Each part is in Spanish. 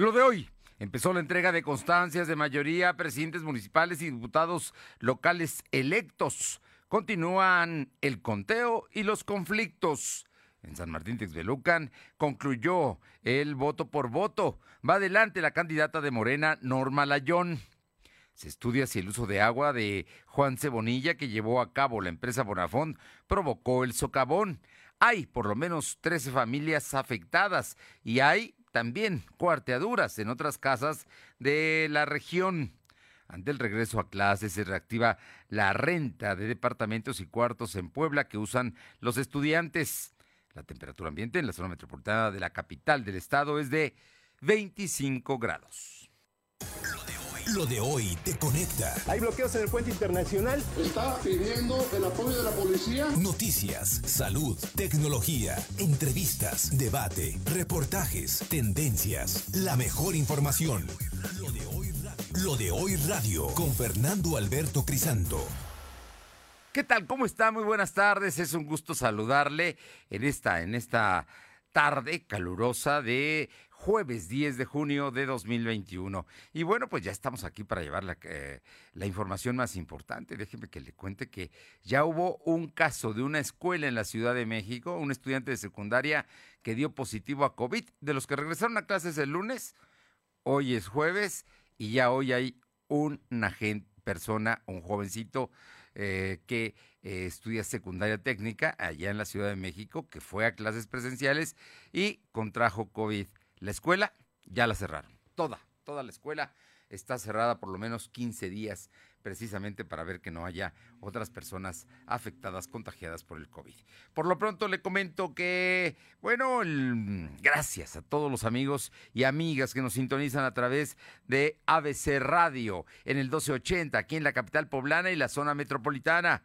Lo de hoy. Empezó la entrega de constancias de mayoría a presidentes municipales y diputados locales electos. Continúan el conteo y los conflictos. En San Martín Texbelucan concluyó el voto por voto. Va adelante la candidata de Morena, Norma Layón. Se estudia si el uso de agua de Juan Cebonilla que llevó a cabo la empresa Bonafón provocó el socavón. Hay por lo menos 13 familias afectadas y hay también cuarteaduras en otras casas de la región. Ante el regreso a clases se reactiva la renta de departamentos y cuartos en Puebla que usan los estudiantes. La temperatura ambiente en la zona metropolitana de la capital del estado es de 25 grados. Lo de hoy te conecta. Hay bloqueos en el puente internacional. Está pidiendo el apoyo de la policía. Noticias, salud, tecnología, entrevistas, debate, reportajes, tendencias, la mejor información. Lo de hoy, Lo de hoy radio con Fernando Alberto Crisanto. ¿Qué tal? ¿Cómo está? Muy buenas tardes. Es un gusto saludarle en esta, en esta tarde calurosa de jueves 10 de junio de 2021. Y bueno, pues ya estamos aquí para llevar la, eh, la, información más importante. Déjeme que le cuente que ya hubo un caso de una escuela en la Ciudad de México, un estudiante de secundaria que dio positivo a COVID. De los que regresaron a clases el lunes, hoy es jueves y ya hoy hay una persona, un jovencito eh, que eh, estudia secundaria técnica allá en la Ciudad de México, que fue a clases presenciales y contrajo COVID. La escuela ya la cerraron. Toda, toda la escuela está cerrada por lo menos 15 días precisamente para ver que no haya otras personas afectadas, contagiadas por el COVID. Por lo pronto le comento que, bueno, gracias a todos los amigos y amigas que nos sintonizan a través de ABC Radio en el 1280, aquí en la capital poblana y la zona metropolitana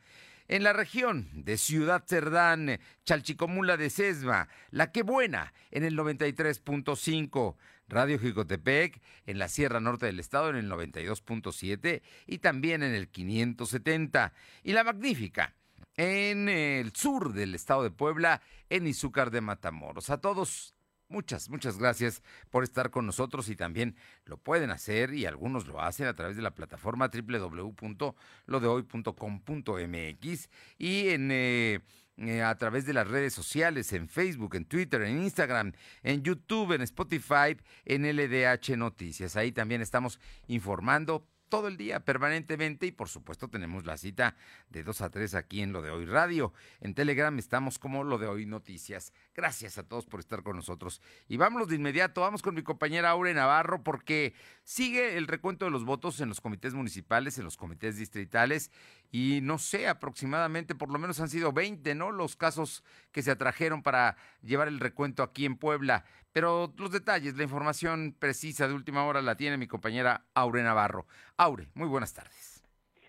en la región de Ciudad Cerdán, Chalchicomula de Sesma, La Que Buena en el 93.5, Radio Jicotepec en la Sierra Norte del Estado en el 92.7 y también en el 570, y La Magnífica en el sur del estado de Puebla en Izúcar de Matamoros. A todos Muchas, muchas gracias por estar con nosotros y también lo pueden hacer y algunos lo hacen a través de la plataforma www.lodehoy.com.mx y en... Eh, eh, a través de las redes sociales, en Facebook, en Twitter, en Instagram, en YouTube, en Spotify, en LDH Noticias. Ahí también estamos informando todo el día, permanentemente, y por supuesto tenemos la cita de 2 a 3 aquí en Lo de Hoy Radio. En Telegram estamos como Lo de Hoy Noticias. Gracias a todos por estar con nosotros. Y vámonos de inmediato, vamos con mi compañera Aure Navarro, porque sigue el recuento de los votos en los comités municipales, en los comités distritales, y no sé, aproximadamente, por lo menos han sido 20, ¿no? Los casos que se atrajeron para llevar el recuento aquí en Puebla. Pero los detalles, la información precisa de última hora la tiene mi compañera Aure Navarro. Aure, muy buenas tardes.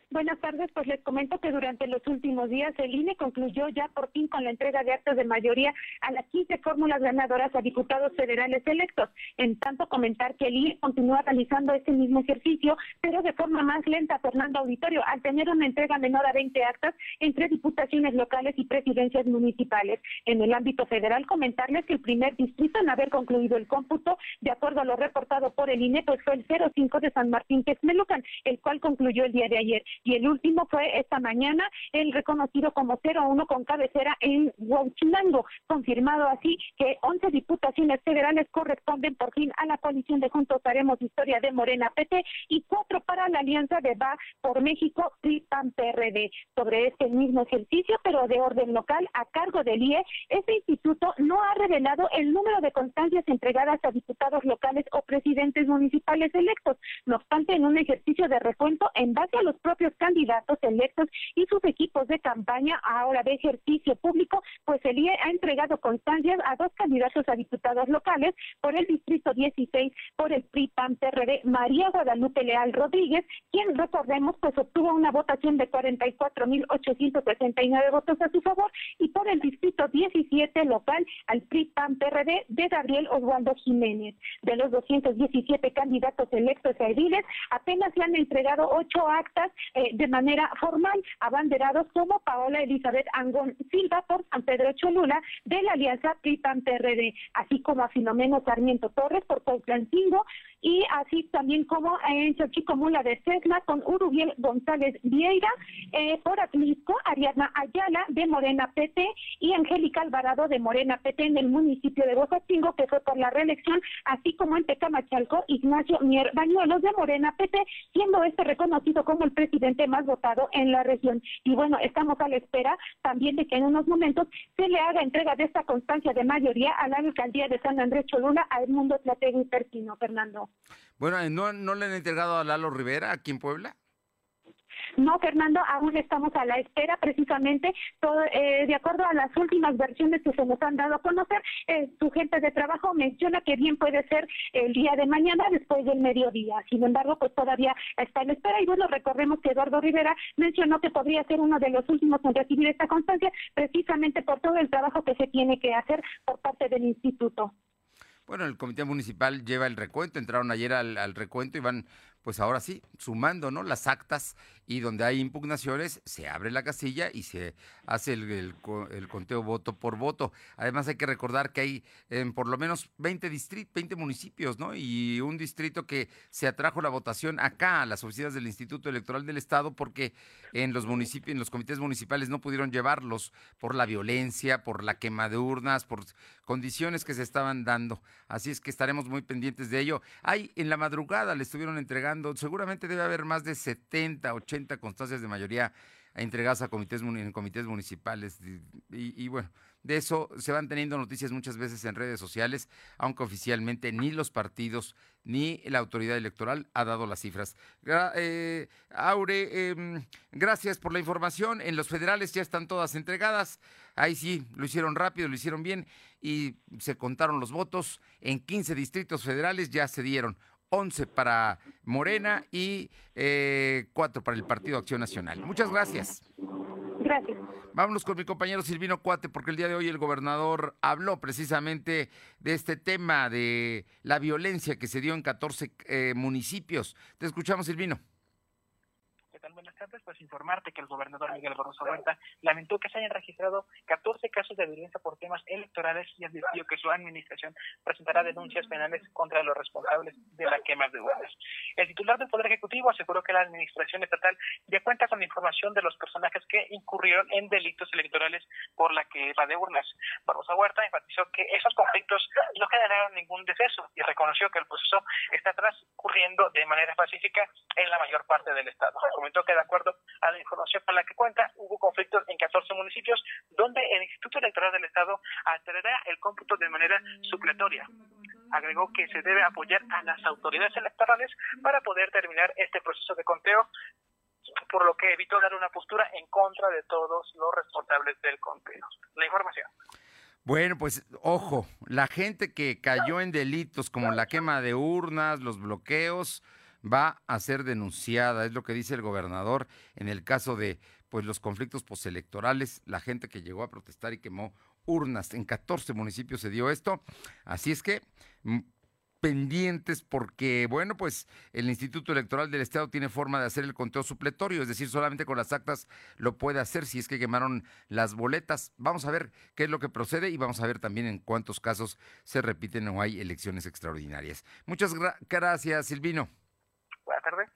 Buenas tardes, pues les comento que durante los últimos días el INE concluyó ya por fin con la entrega de actos de mayoría a las 15 fórmulas ganadoras a diputados federales electos. En tanto, comentar que el INE continúa realizando este mismo ejercicio, pero de forma más lenta, Fernando Auditorio, al tener una entrega menor a 20 actas entre diputaciones locales y presidencias municipales. En el ámbito federal, comentarles que el primer distrito en haber concluido el cómputo, de acuerdo a lo reportado por el INE, pues fue el 05 de San Martín Texmelucan, el cual concluyó el día de ayer y el último fue esta mañana el reconocido como 01 con cabecera en Huachinango, confirmado así que 11 diputaciones federales corresponden por fin a la coalición de Juntos Haremos Historia de Morena PT y cuatro para la alianza de Va por México PRI-PAN PRD. Sobre este mismo ejercicio, pero de orden local a cargo del IE, este instituto no ha revelado el número de constancias entregadas a diputados locales o presidentes municipales electos. No obstante, en un ejercicio de recuento en base a los propios candidatos electos y sus equipos de campaña ahora de ejercicio público, pues el IE ha entregado constancias a dos candidatos a diputados locales por el distrito 16 por el PRI PAN PRD María Guadalupe Leal Rodríguez, quien recordemos pues obtuvo una votación de 44.869 votos a su favor y por el distrito 17 local al PRI PAN PRD de Gabriel Oswaldo Jiménez. De los 217 candidatos electos a ediles, apenas se han entregado ocho actas eh, de manera formal, abanderados como Paola Elizabeth Angón Silva por San Pedro Cholula de la Alianza PRI-PAN-PRD, así como a Filomeno Sarmiento Torres por Cuautlancingo y así también como en Xochicomula de Cesna con Urubiel González Vieira, eh, por Atlisco, Ariadna Ayala de Morena PT y Angélica Alvarado de Morena PT en el municipio de Bozacingo, que fue por la reelección, así como en Tecamachalco, Ignacio Mier Bañuelos de Morena PT, siendo este reconocido como el presidente más votado en la región. Y bueno, estamos a la espera también de que en unos momentos se le haga entrega de esta constancia de mayoría a la alcaldía de San Andrés Cholula a Edmundo Tlategui Pertino, Fernando. Bueno, ¿no, ¿no le han entregado a Lalo Rivera aquí en Puebla? No, Fernando, aún estamos a la espera, precisamente, todo, eh, de acuerdo a las últimas versiones que se nos han dado a conocer, eh, su gente de trabajo menciona que bien puede ser el día de mañana después del mediodía. Sin embargo, pues todavía está en espera. Y bueno, recordemos que Eduardo Rivera mencionó que podría ser uno de los últimos en recibir esta constancia, precisamente por todo el trabajo que se tiene que hacer por parte del instituto. Bueno, el comité municipal lleva el recuento, entraron ayer al, recuento y van pues ahora sí, sumando ¿no? las actas y donde hay impugnaciones, se abre la casilla y se hace el, conteo voto por voto. Además hay que recordar que hay en por lo menos 20, 20 municipios, ¿no? Y un distrito que se atrajo la votación acá, a las oficinas del Instituto Electoral del Estado, porque en los municipios, en los comités municipales no pudieron llevarlos por la violencia, por la quema de urnas, por condiciones que se estaban dando. Así es que estaremos muy pendientes de ello. Hay en la madrugada le estuvieron entregando seguramente debe haber más de 70, 80 constancias de mayoría entregadas a comités, comités municipales. Y, bueno, de eso se van teniendo noticias muchas veces en redes sociales, aunque oficialmente ni los partidos ni la autoridad electoral ha dado las cifras. Eh, Aure, em, gracias por la información. En los federales ya están todas entregadas. Ahí sí, lo hicieron rápido, lo hicieron bien y se contaron los votos. En 15 distritos federales ya se dieron. 11 para Morena y eh, 4 para el Partido Acción Nacional. Muchas gracias. Gracias. Vámonos con mi compañero Silvino Cuate, porque el día de hoy el gobernador habló precisamente de este tema de la violencia que se dio en 14 eh, municipios. Te escuchamos, Silvino buenas Pues informarte que el gobernador Miguel Barroso Huerta lamentó que se hayan registrado 14 casos de violencia por temas electorales y advirtió que su administración presentará denuncias penales contra los responsables de la quema de urnas. El titular del Poder Ejecutivo aseguró que la administración estatal ya cuenta con información de los personajes que incurrieron en delitos electorales por la quema de urnas. Barroso Huerta enfatizó que esos conflictos no generaron ningún deceso y reconoció que el proceso está transcurriendo de manera pacífica en la mayor parte del Estado que de acuerdo a la información con la que cuenta, hubo conflictos en 14 municipios donde el Instituto Electoral del Estado alterará el cómputo de manera supletoria. Agregó que se debe apoyar a las autoridades electorales para poder terminar este proceso de conteo por lo que evitó dar una postura en contra de todos los responsables del conteo. La información. Bueno, pues ojo, la gente que cayó en delitos como la quema de urnas, los bloqueos, va a ser denunciada, es lo que dice el gobernador en el caso de pues los conflictos postelectorales, la gente que llegó a protestar y quemó urnas. En 14 municipios se dio esto. Así es que mm, pendientes porque, bueno, pues el Instituto Electoral del Estado tiene forma de hacer el conteo supletorio, es decir, solamente con las actas lo puede hacer si es que quemaron las boletas. Vamos a ver qué es lo que procede y vamos a ver también en cuántos casos se repiten o hay elecciones extraordinarias. Muchas gracias, Silvino. Buenas tardes.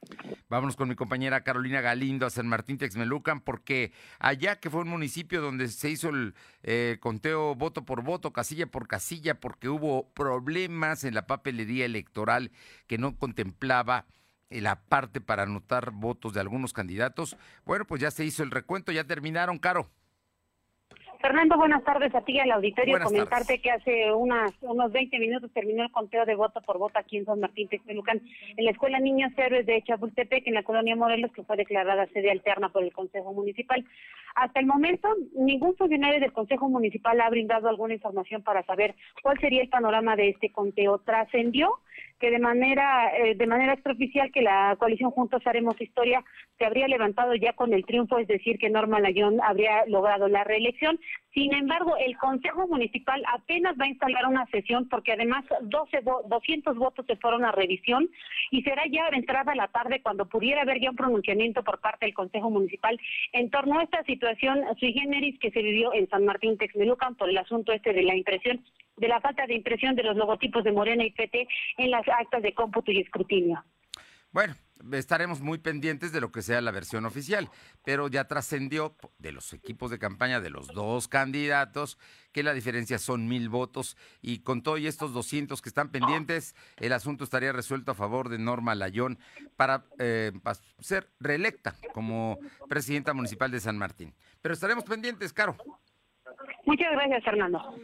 Vámonos con mi compañera Carolina Galindo a San Martín Texmelucan, porque allá que fue un municipio donde se hizo el eh, conteo voto por voto, casilla por casilla, porque hubo problemas en la papelería electoral que no contemplaba eh, la parte para anotar votos de algunos candidatos. Bueno, pues ya se hizo el recuento, ya terminaron, Caro. Fernando, buenas tardes a ti y al auditorio. Comentarte que hace unas, unos 20 minutos terminó el conteo de voto por voto aquí en San Martín Texmelucan, en la Escuela Niños Héroes de Chapultepec, en la colonia Morelos, que fue declarada sede alterna por el Consejo Municipal. Hasta el momento, ningún funcionario del Consejo Municipal ha brindado alguna información para saber cuál sería el panorama de este conteo. Trascendió que de manera eh, de manera extraoficial que la coalición Juntos Haremos Historia se habría levantado ya con el triunfo, es decir, que Norma Layón habría logrado la reelección. Sin embargo, el Consejo Municipal apenas va a instalar una sesión porque además 12 200 votos se fueron a revisión y será ya entrada la tarde cuando pudiera haber ya un pronunciamiento por parte del Consejo Municipal en torno a esta situación sui generis que se vivió en San Martín Texmelucan por el asunto este de la impresión de la falta de impresión de los logotipos de Morena y PT en las actas de cómputo y escrutinio. Bueno, estaremos muy pendientes de lo que sea la versión oficial, pero ya trascendió de los equipos de campaña de los dos candidatos que la diferencia son mil votos y con todos estos 200 que están pendientes, el asunto estaría resuelto a favor de Norma Layón para eh, ser reelecta como presidenta municipal de San Martín. Pero estaremos pendientes, Caro. Muchas gracias, Fernando.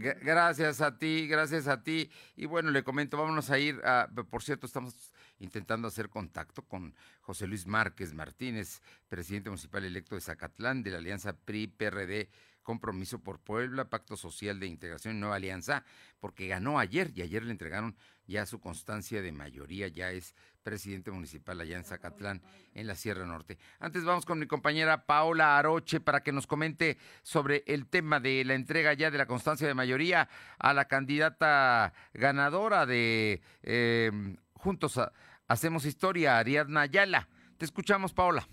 Gracias a ti, gracias a ti. Y bueno, le comento, vámonos a ir a, por cierto, estamos intentando hacer contacto con José Luis Márquez Martínez, presidente municipal electo de Zacatlán, de la Alianza PRI-PRD Compromiso por Puebla, Pacto Social de Integración y Nueva Alianza, porque ganó ayer y ayer le entregaron ya su constancia de mayoría, ya es presidente municipal allá en Zacatlán, en la Sierra Norte. Antes vamos con mi compañera Paola Aroche para que nos comente sobre el tema de la entrega ya de la constancia de mayoría a la candidata ganadora de eh, Juntos Hacemos Historia, Ariadna Ayala. Te escuchamos, Paola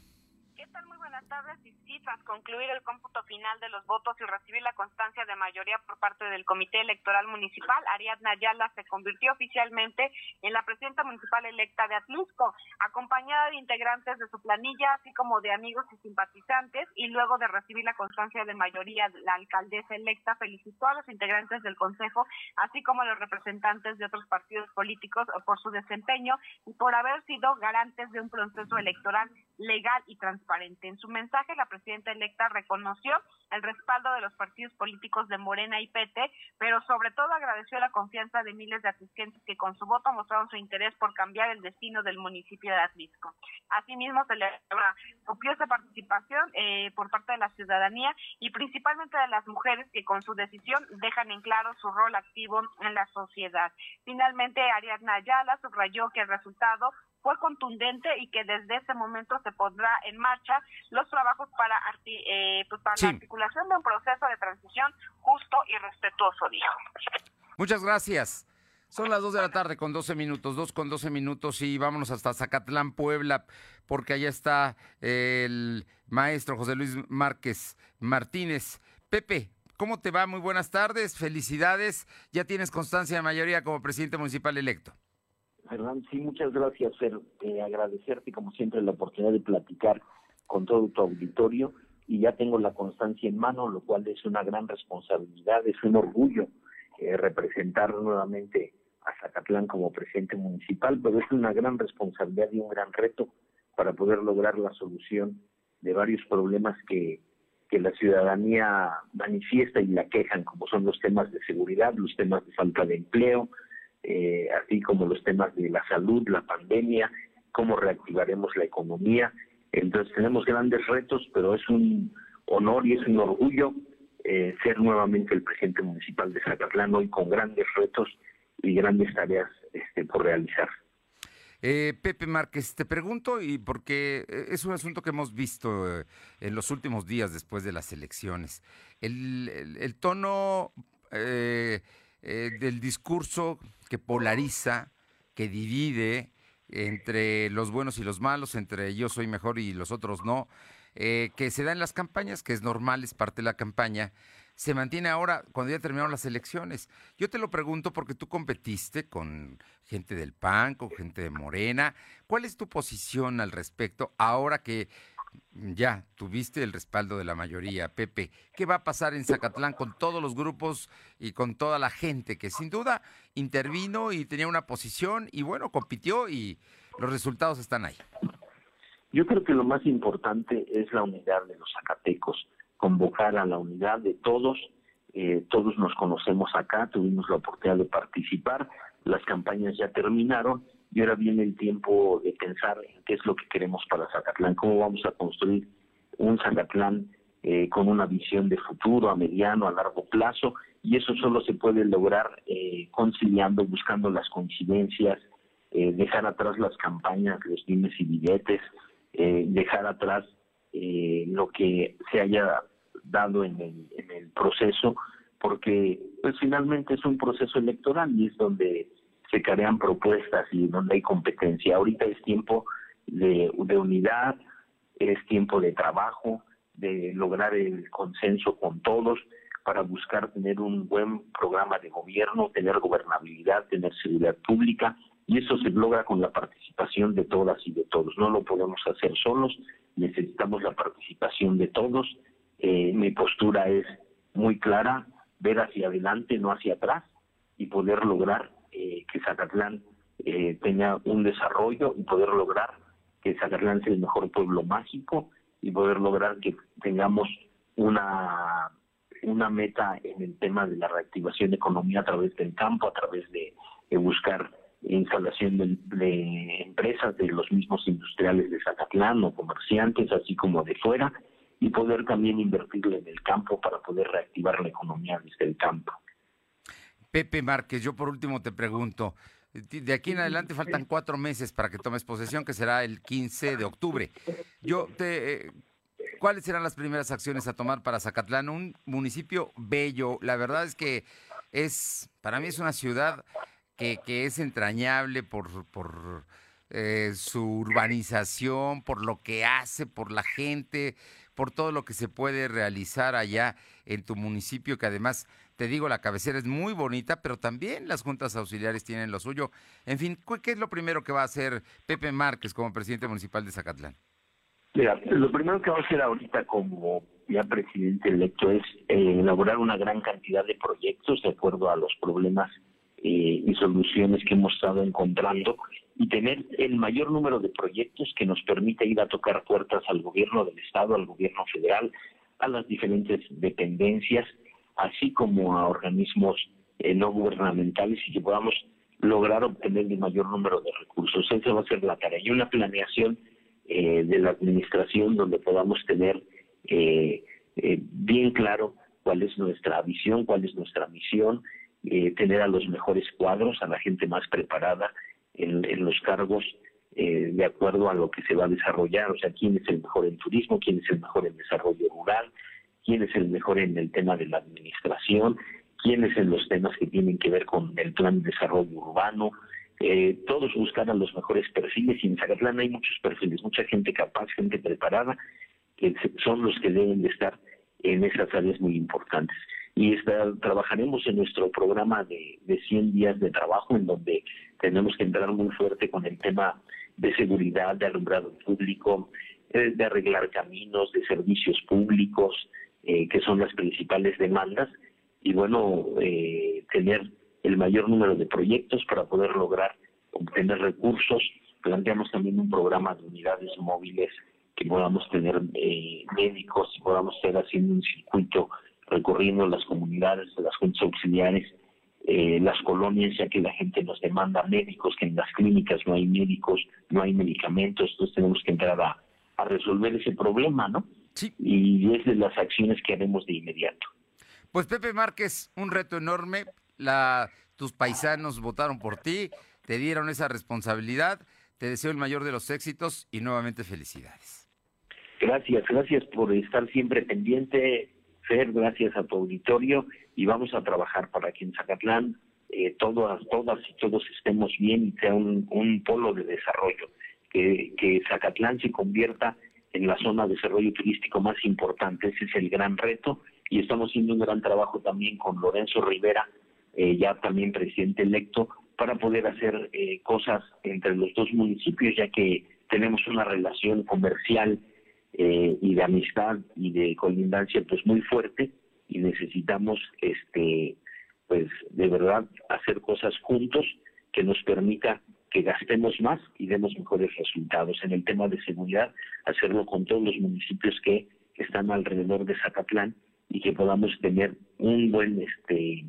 tardes y sí, tras concluir el cómputo final de los votos y recibir la constancia de mayoría por parte del Comité Electoral Municipal, Ariadna Ayala se convirtió oficialmente en la presidenta municipal electa de Atlisco, acompañada de integrantes de su planilla, así como de amigos y simpatizantes, y luego de recibir la constancia de mayoría, la alcaldesa electa felicitó a los integrantes del Consejo, así como a los representantes de otros partidos políticos por su desempeño y por haber sido garantes de un proceso electoral legal y transparente. En su mensaje, la presidenta electa reconoció el respaldo de los partidos políticos de Morena y PT, pero sobre todo agradeció la confianza de miles de asistentes que con su voto mostraron su interés por cambiar el destino del municipio de Atlisco. Asimismo, se le copiosa participación eh, por parte de la ciudadanía y principalmente de las mujeres que con su decisión dejan en claro su rol activo en la sociedad. Finalmente, Ariadna Ayala subrayó que el resultado fue contundente y que desde ese momento se pondrá en marcha los trabajos para, eh, pues para la articulación de un proceso de transición justo y respetuoso, dijo. Muchas gracias. Son las 2 de la tarde con 12 minutos, 2 con 12 minutos y vámonos hasta Zacatlán, Puebla, porque allá está el maestro José Luis Márquez Martínez. Pepe, ¿cómo te va? Muy buenas tardes, felicidades. Ya tienes constancia de mayoría como presidente municipal electo. Fernando, sí, muchas gracias, Fer. Eh, agradecerte, como siempre, la oportunidad de platicar con todo tu auditorio y ya tengo la constancia en mano, lo cual es una gran responsabilidad, es un orgullo eh, representar nuevamente a Zacatlán como presidente municipal, pero es una gran responsabilidad y un gran reto para poder lograr la solución de varios problemas que, que la ciudadanía manifiesta y la quejan, como son los temas de seguridad, los temas de falta de empleo, eh, así como los temas de la salud, la pandemia, cómo reactivaremos la economía. Entonces tenemos grandes retos, pero es un honor y es un orgullo eh, ser nuevamente el presidente municipal de Zacatlán hoy con grandes retos y grandes tareas este, por realizar. Eh, Pepe Márquez, te pregunto, y porque es un asunto que hemos visto en los últimos días después de las elecciones, el, el, tono del discurso que polariza, que divide entre los buenos y los malos, entre yo soy mejor y los otros no, eh, que se da en las campañas, que es normal, es parte de la campaña, se mantiene ahora cuando ya terminaron las elecciones. Yo te lo pregunto porque tú competiste con gente del PAN, con gente de Morena. ¿Cuál es tu posición al respecto ahora que ya tuviste el respaldo de la mayoría, Pepe. ¿Qué va a pasar en Zacatlán con todos los grupos y con toda la gente que sin duda intervino y tenía una posición y bueno, compitió y los resultados están ahí? Yo creo que lo más importante es la unidad de los zacatecos, convocar a la unidad de todos. Eh, todos nos conocemos acá, tuvimos la oportunidad de participar, las campañas ya terminaron y ahora viene el tiempo de pensar en qué es lo que queremos para Zacatlán, cómo vamos a construir un Zacatlán eh, con una visión de futuro a mediano, a largo plazo y eso solo se puede lograr eh, conciliando, buscando las coincidencias, eh, dejar atrás las campañas, los dimes y billetes, eh, dejar atrás eh, lo que se haya dado en el, en el proceso, porque pues finalmente es un proceso electoral y es donde se crean propuestas y donde hay competencia. Ahorita es tiempo de, de unidad, es tiempo de trabajo, de lograr el consenso con todos para buscar tener un buen programa de gobierno, tener gobernabilidad, tener seguridad pública, y eso se logra con la participación de todas y de todos. No lo podemos hacer solos, necesitamos la participación de todos. Eh, mi postura es muy clara, ver hacia adelante, no hacia atrás, y poder lograr eh, que Zacatlán eh, tenga un desarrollo y poder lograr que Zacatlán sea el mejor pueblo mágico y poder lograr que tengamos una una meta en el tema de la reactivación de economía a través del campo, a través de, buscar instalación de, empresas de los mismos industriales de Zacatlán o comerciantes, así como de fuera, y poder también invertirle en el campo para poder reactivar la economía desde el campo. Pepe Márquez, yo por último te pregunto, de aquí en adelante faltan cuatro meses para que tomes posesión, que será el 15 de octubre. Yo te, eh, ¿Cuáles serán las primeras acciones a tomar para Zacatlán? Un municipio bello. La verdad es que es, para mí es una ciudad que, que es entrañable por, por eh, su urbanización, por lo que hace, por la gente, por todo lo que se puede realizar allá en tu municipio, que además, te digo, la cabecera es muy bonita, pero también las juntas auxiliares tienen lo suyo. En fin, ¿qué es lo primero que va a hacer Pepe Márquez como presidente municipal de Zacatlán? Mira, lo primero que va a hacer ahorita como ya presidente electo es eh, elaborar una gran cantidad de proyectos de acuerdo a los problemas eh, y soluciones que hemos estado encontrando y tener el mayor número de proyectos que nos permita ir a tocar puertas al gobierno del Estado, al gobierno federal, a las diferentes dependencias, así como a organismos eh, no gubernamentales y que podamos lograr obtener el mayor número de recursos. Esa va a ser la tarea y una planeación eh, de la administración donde podamos tener eh, eh, bien claro cuál es nuestra visión, cuál es nuestra misión, tener a los mejores cuadros, a la gente más preparada en, los cargos de acuerdo a lo que se va a desarrollar, o sea, quién es el mejor en turismo, quién es el mejor en desarrollo quién es el mejor en el tema de la administración, quiénes en los temas que tienen que ver con el plan de desarrollo urbano, eh, todos buscan los mejores perfiles y en Zacatlán hay muchos perfiles, mucha gente capaz, gente preparada, que son los que deben de estar en esas áreas muy importantes. Y trabajaremos en nuestro programa de, de 100 días de trabajo, en donde tenemos que entrar muy fuerte con el tema de seguridad, de alumbrado público, eh, de arreglar caminos, de servicios públicos, eh, que son las principales demandas, y bueno, eh, tener el mayor número de proyectos para poder lograr obtener recursos. Planteamos también un programa de unidades móviles que podamos tener eh, médicos y podamos estar haciendo un circuito recorriendo las comunidades, las juntas auxiliares, eh, las colonias, ya que la gente nos demanda médicos, que en las clínicas no hay médicos, no hay medicamentos, entonces tenemos que entrar a resolver ese problema, ¿no? Sí. Y es de las acciones que haremos de inmediato. Pues Pepe Márquez, un reto enorme, la, tus paisanos votaron por ti, te dieron esa responsabilidad. Te deseo el mayor de los éxitos y nuevamente felicidades. Gracias, gracias por estar siempre pendiente, Fer, gracias a tu auditorio y vamos a trabajar para que en Zacatlán eh, todas, todas y todos estemos bien y sea un, un polo de desarrollo, que, que Zacatlán se convierta en la zona de desarrollo turístico más importante, ese es el gran reto y estamos haciendo un gran trabajo también con Lorenzo Rivera, eh, ya también presidente electo, para poder hacer eh, cosas entre los dos municipios, ya que tenemos una relación comercial eh, y de amistad y de colindancia pues muy fuerte y necesitamos este pues de verdad hacer cosas juntos que nos permita que gastemos más y demos mejores resultados en el tema de seguridad hacerlo con todos los municipios que están alrededor de Zacatlán y que podamos tener un buen este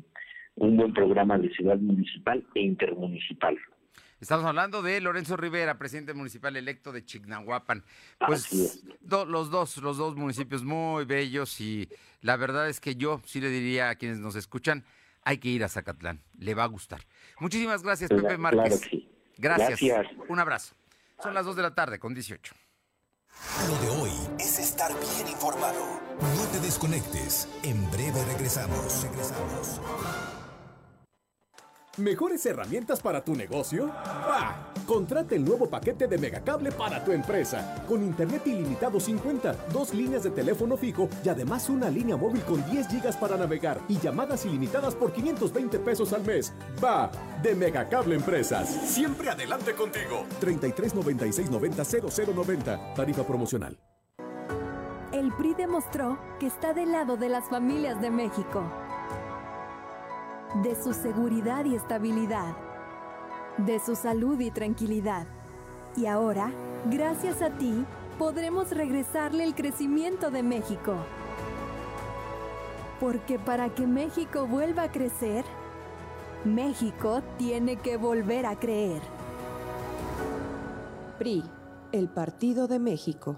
un buen programa de ciudad municipal e intermunicipal. Estamos hablando de Lorenzo Rivera, presidente municipal electo de Chignahuapan. Pues los dos, los dos municipios muy bellos y la verdad es que yo sí le diría a quienes nos escuchan, hay que ir a Zacatlán, le va a gustar. Muchísimas gracias, Pepe Márquez. Gracias. Un abrazo. Son las 2 de la tarde con 18. Lo de hoy es estar bien informado. No te desconectes. En breve regresamos. Regresamos. ¿Mejores herramientas para tu negocio? ¡Bah! Contrata el nuevo paquete de Megacable para tu empresa. Con internet ilimitado 50, dos líneas de teléfono fijo y además una línea móvil con 10 gigas para navegar y llamadas ilimitadas por 520 pesos al mes. ¡Va! De Megacable Empresas. Siempre adelante contigo. 33 96 90 0090. Tarifa promocional. El PRI demostró que está del lado de las familias de México de su seguridad y estabilidad, de su salud y tranquilidad. Y ahora, gracias a ti, podremos regresarle el crecimiento de México. Porque para que México vuelva a crecer, México tiene que volver a creer. PRI, el Partido de México.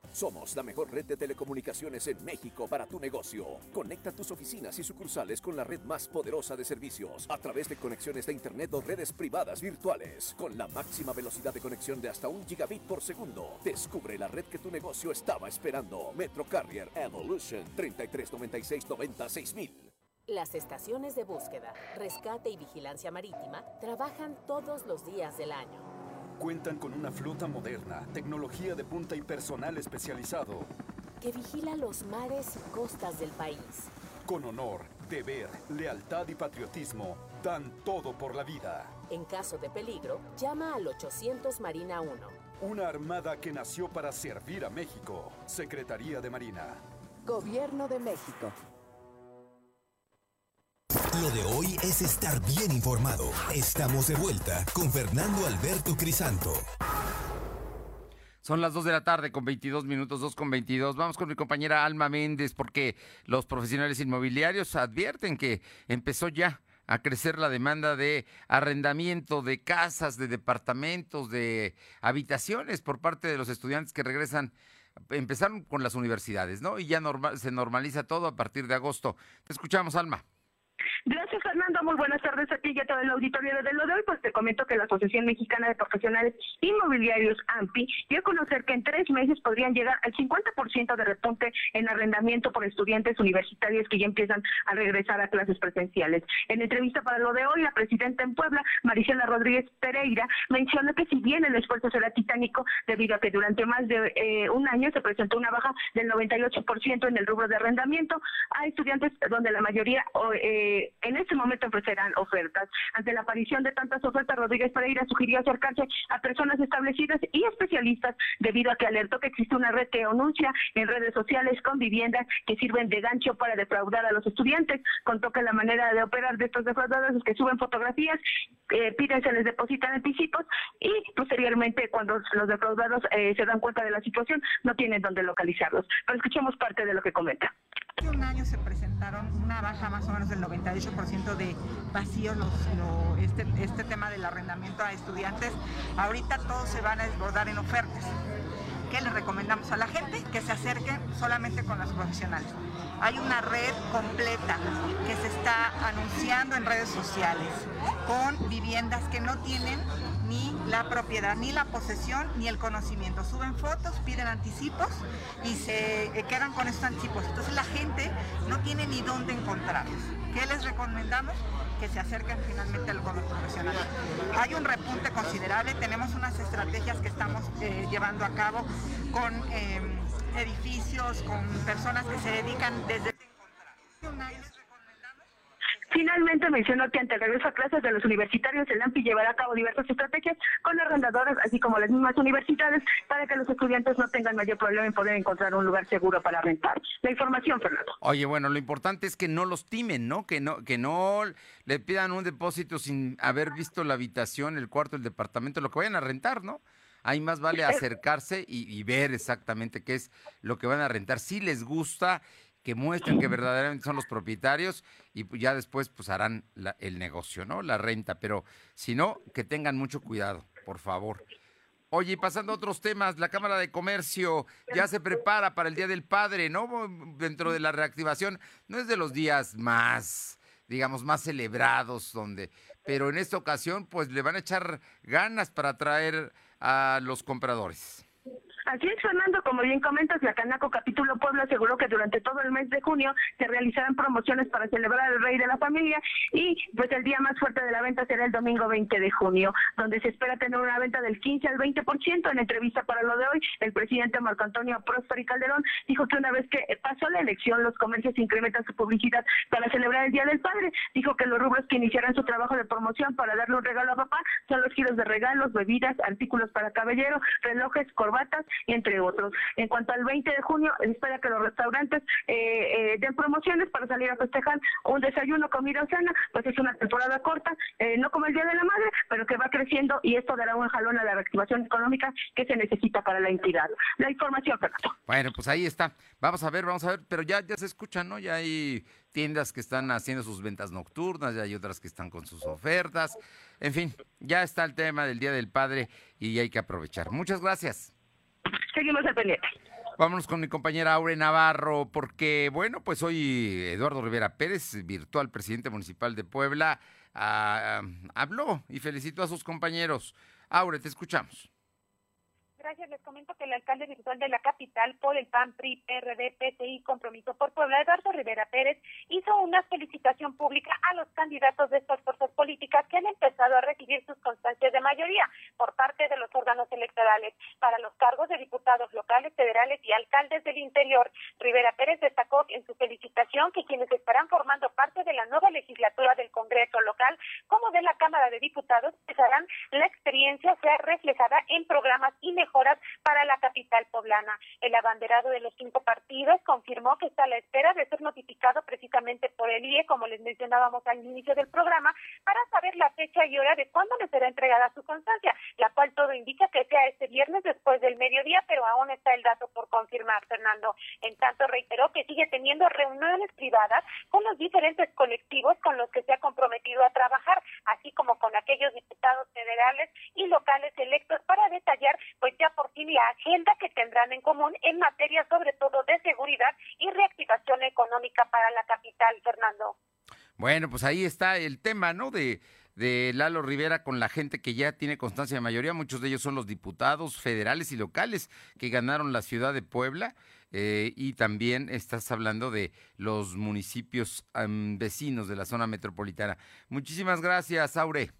Somos la mejor red de telecomunicaciones en México para tu negocio. Conecta tus oficinas y sucursales con la red más poderosa de servicios a través de conexiones de Internet o redes privadas virtuales con la máxima velocidad de conexión de hasta un gigabit por segundo. Descubre la red que tu negocio estaba esperando. Metro Carrier Evolution 3396 Las estaciones de búsqueda, rescate y vigilancia marítima trabajan todos los días del año Cuentan con una flota moderna, tecnología de punta y personal especializado. Que vigila los mares y costas del país. Con honor, deber, lealtad y patriotismo, dan todo por la vida. En caso de peligro, llama al 800 Marina 1. Una armada que nació para servir a México. Secretaría de Marina. Gobierno de México. Lo de hoy es estar bien informado. Estamos de vuelta con Fernando Alberto Crisanto. Son las 2 de la tarde con 22 minutos, 2 con 22. Vamos con mi compañera Alma Méndez porque los profesionales inmobiliarios advierten que empezó ya a crecer la demanda de arrendamiento de casas, de departamentos, de habitaciones por parte de los estudiantes que regresan empezaron con las universidades, ¿no? Y ya se normaliza todo a partir de agosto. Te escuchamos, Alma. Gracias, Fernando. Muy buenas tardes a ti y a todo el auditorio de lo de hoy. Pues te comento que la Asociación Mexicana de Profesionales Inmobiliarios, AMPI, dio a conocer que en tres meses podrían llegar al 50% de repunte en arrendamiento por estudiantes universitarios que ya empiezan a regresar a clases presenciales. En entrevista para lo de hoy, la presidenta en Puebla, Maricela Rodríguez Pereira, mencionó que si bien el esfuerzo será titánico, debido a que durante más de eh, un año se presentó una baja del 98% en el rubro de arrendamiento a estudiantes donde la mayoría eh, en este momento ofrecerán ofertas. Ante la aparición de tantas ofertas, Rodríguez Pereira sugirió acercarse a personas establecidas y especialistas debido a que alertó que existe una red que anuncia en redes sociales con viviendas que sirven de gancho para defraudar a los estudiantes. Contó que la manera de operar de estos defraudadores es que suben fotografías, eh, piden se les depositan anticipos y posteriormente cuando los defraudados eh, se dan cuenta de la situación no tienen dónde localizarlos. Pero escuchemos parte de lo que comenta. Hace un año se presentaron una baja más o menos del 98% de vacíos este, este tema del arrendamiento a estudiantes. Ahorita todos se van a desbordar en ofertas. ¿Qué le recomendamos a la gente? Que se acerque solamente con los profesionales. Hay una red completa que se está anunciando en redes sociales con viviendas que no tienen ni la propiedad, ni la posesión, ni el conocimiento. Suben fotos, piden anticipos y se eh, quedan con estos anticipos. Entonces la gente no tiene ni dónde encontrarlos. ¿Qué les recomendamos? Que se acerquen finalmente al gobierno profesional. Hay un repunte considerable, tenemos unas estrategias que estamos eh, llevando a cabo con em, edificios, con personas que se dedican desde Finalmente mencionó que ante el regreso a clases de los universitarios, el AMPI llevará a cabo diversas estrategias con arrendadoras, así como las mismas universidades, para que los estudiantes no tengan mayor problema en poder encontrar un lugar seguro para rentar. La información, Fernando. Oye, bueno, lo importante es que no los timen, ¿no? Que no, que no le pidan un depósito sin haber visto la habitación, el cuarto, el departamento, lo que vayan a rentar, ¿no? Ahí más vale acercarse y, y, ver exactamente qué es lo que van a rentar. Si les gusta que muestren que verdaderamente son los propietarios y ya después pues harán el negocio, ¿no? La renta, pero si no, que tengan mucho cuidado, por favor. Oye, pasando a otros temas, la Cámara de Comercio ya se prepara para el Día del Padre, ¿no? Dentro de la reactivación, no es de los días más, digamos, más celebrados, donde, pero en esta ocasión, pues le van a echar ganas para atraer a los compradores. Así es, Fernando, como bien comentas, la Canaco Capítulo Pueblo aseguró que durante todo el mes de junio se realizarán promociones para celebrar al Rey de la Familia y pues el día más fuerte de la venta será el domingo 20 de junio, donde se espera tener una venta del 15 al 20%. En entrevista para lo de hoy, el presidente Marco Antonio Próspero y Calderón dijo que una vez que pasó la elección, los comercios incrementan su publicidad para celebrar el Día del Padre. Dijo que los rubros que iniciarán su trabajo de promoción para darle un regalo a papá son los giros de regalos, bebidas, artículos para caballero, relojes, corbatas entre otros. En cuanto al 20 de junio, espera que los restaurantes eh, eh, den promociones para salir a festejar un desayuno, comida o cena, pues es una temporada corta, eh, no como el Día de la Madre, pero que va creciendo y esto dará un jalón a la reactivación económica que se necesita para la entidad. La información, Fernando. Bueno, pues ahí está. Vamos a ver, vamos a ver, pero ya, ya se escucha, ¿no? Ya hay tiendas que están haciendo sus ventas nocturnas, ya hay otras que están con sus ofertas. En fin, ya está el tema del Día del Padre y hay que aprovechar. Muchas gracias. Seguimos al pendiente. Vámonos con mi compañera Aure Navarro, porque, bueno, pues hoy Eduardo Rivera Pérez, virtual presidente municipal de Puebla, ah, habló y felicitó a sus compañeros. Aure, te escuchamos. Gracias. Les comento que el alcalde virtual de la capital por el PAN, PRI, PRD, PTI, Compromiso por Puebla, Eduardo Rivera Pérez, hizo una felicitación pública a los candidatos de estas fuerzas políticas que han empezado a recibir sus constancias de mayoría por parte de los órganos para los cargos de diputados locales, federales y alcaldes del interior. Rivera Pérez destacó en su felicitación que quienes estarán formando parte de la nueva legislatura del Congreso local como de la Cámara de Diputados empezarán la experiencia sea reflejada en programas y mejoras la capital poblana. El abanderado de los cinco partidos confirmó que está a la espera de ser notificado precisamente por el IE, como les mencionábamos al inicio del programa, para saber la fecha y hora de cuándo le será entregada su constancia, la cual todo indica que sea este viernes después del mediodía, pero aún está el dato por confirmar, Fernando. En tanto, reiteró que sigue teniendo reuniones privadas con los diferentes colectivos con los que se ha comprometido a trabajar, así como con aquellos diputados federales y locales electos para detallar pues ya por fin la agenda que tendrán en común en materia sobre todo de seguridad y reactivación económica para la capital, Fernando. Bueno, pues ahí está el tema, ¿no? De, de Lalo Rivera con la gente que ya tiene constancia de mayoría. Muchos de ellos son los diputados federales y locales que ganaron la ciudad de Puebla. Eh, y también estás hablando de los municipios vecinos de la zona metropolitana. Muchísimas gracias, Aure.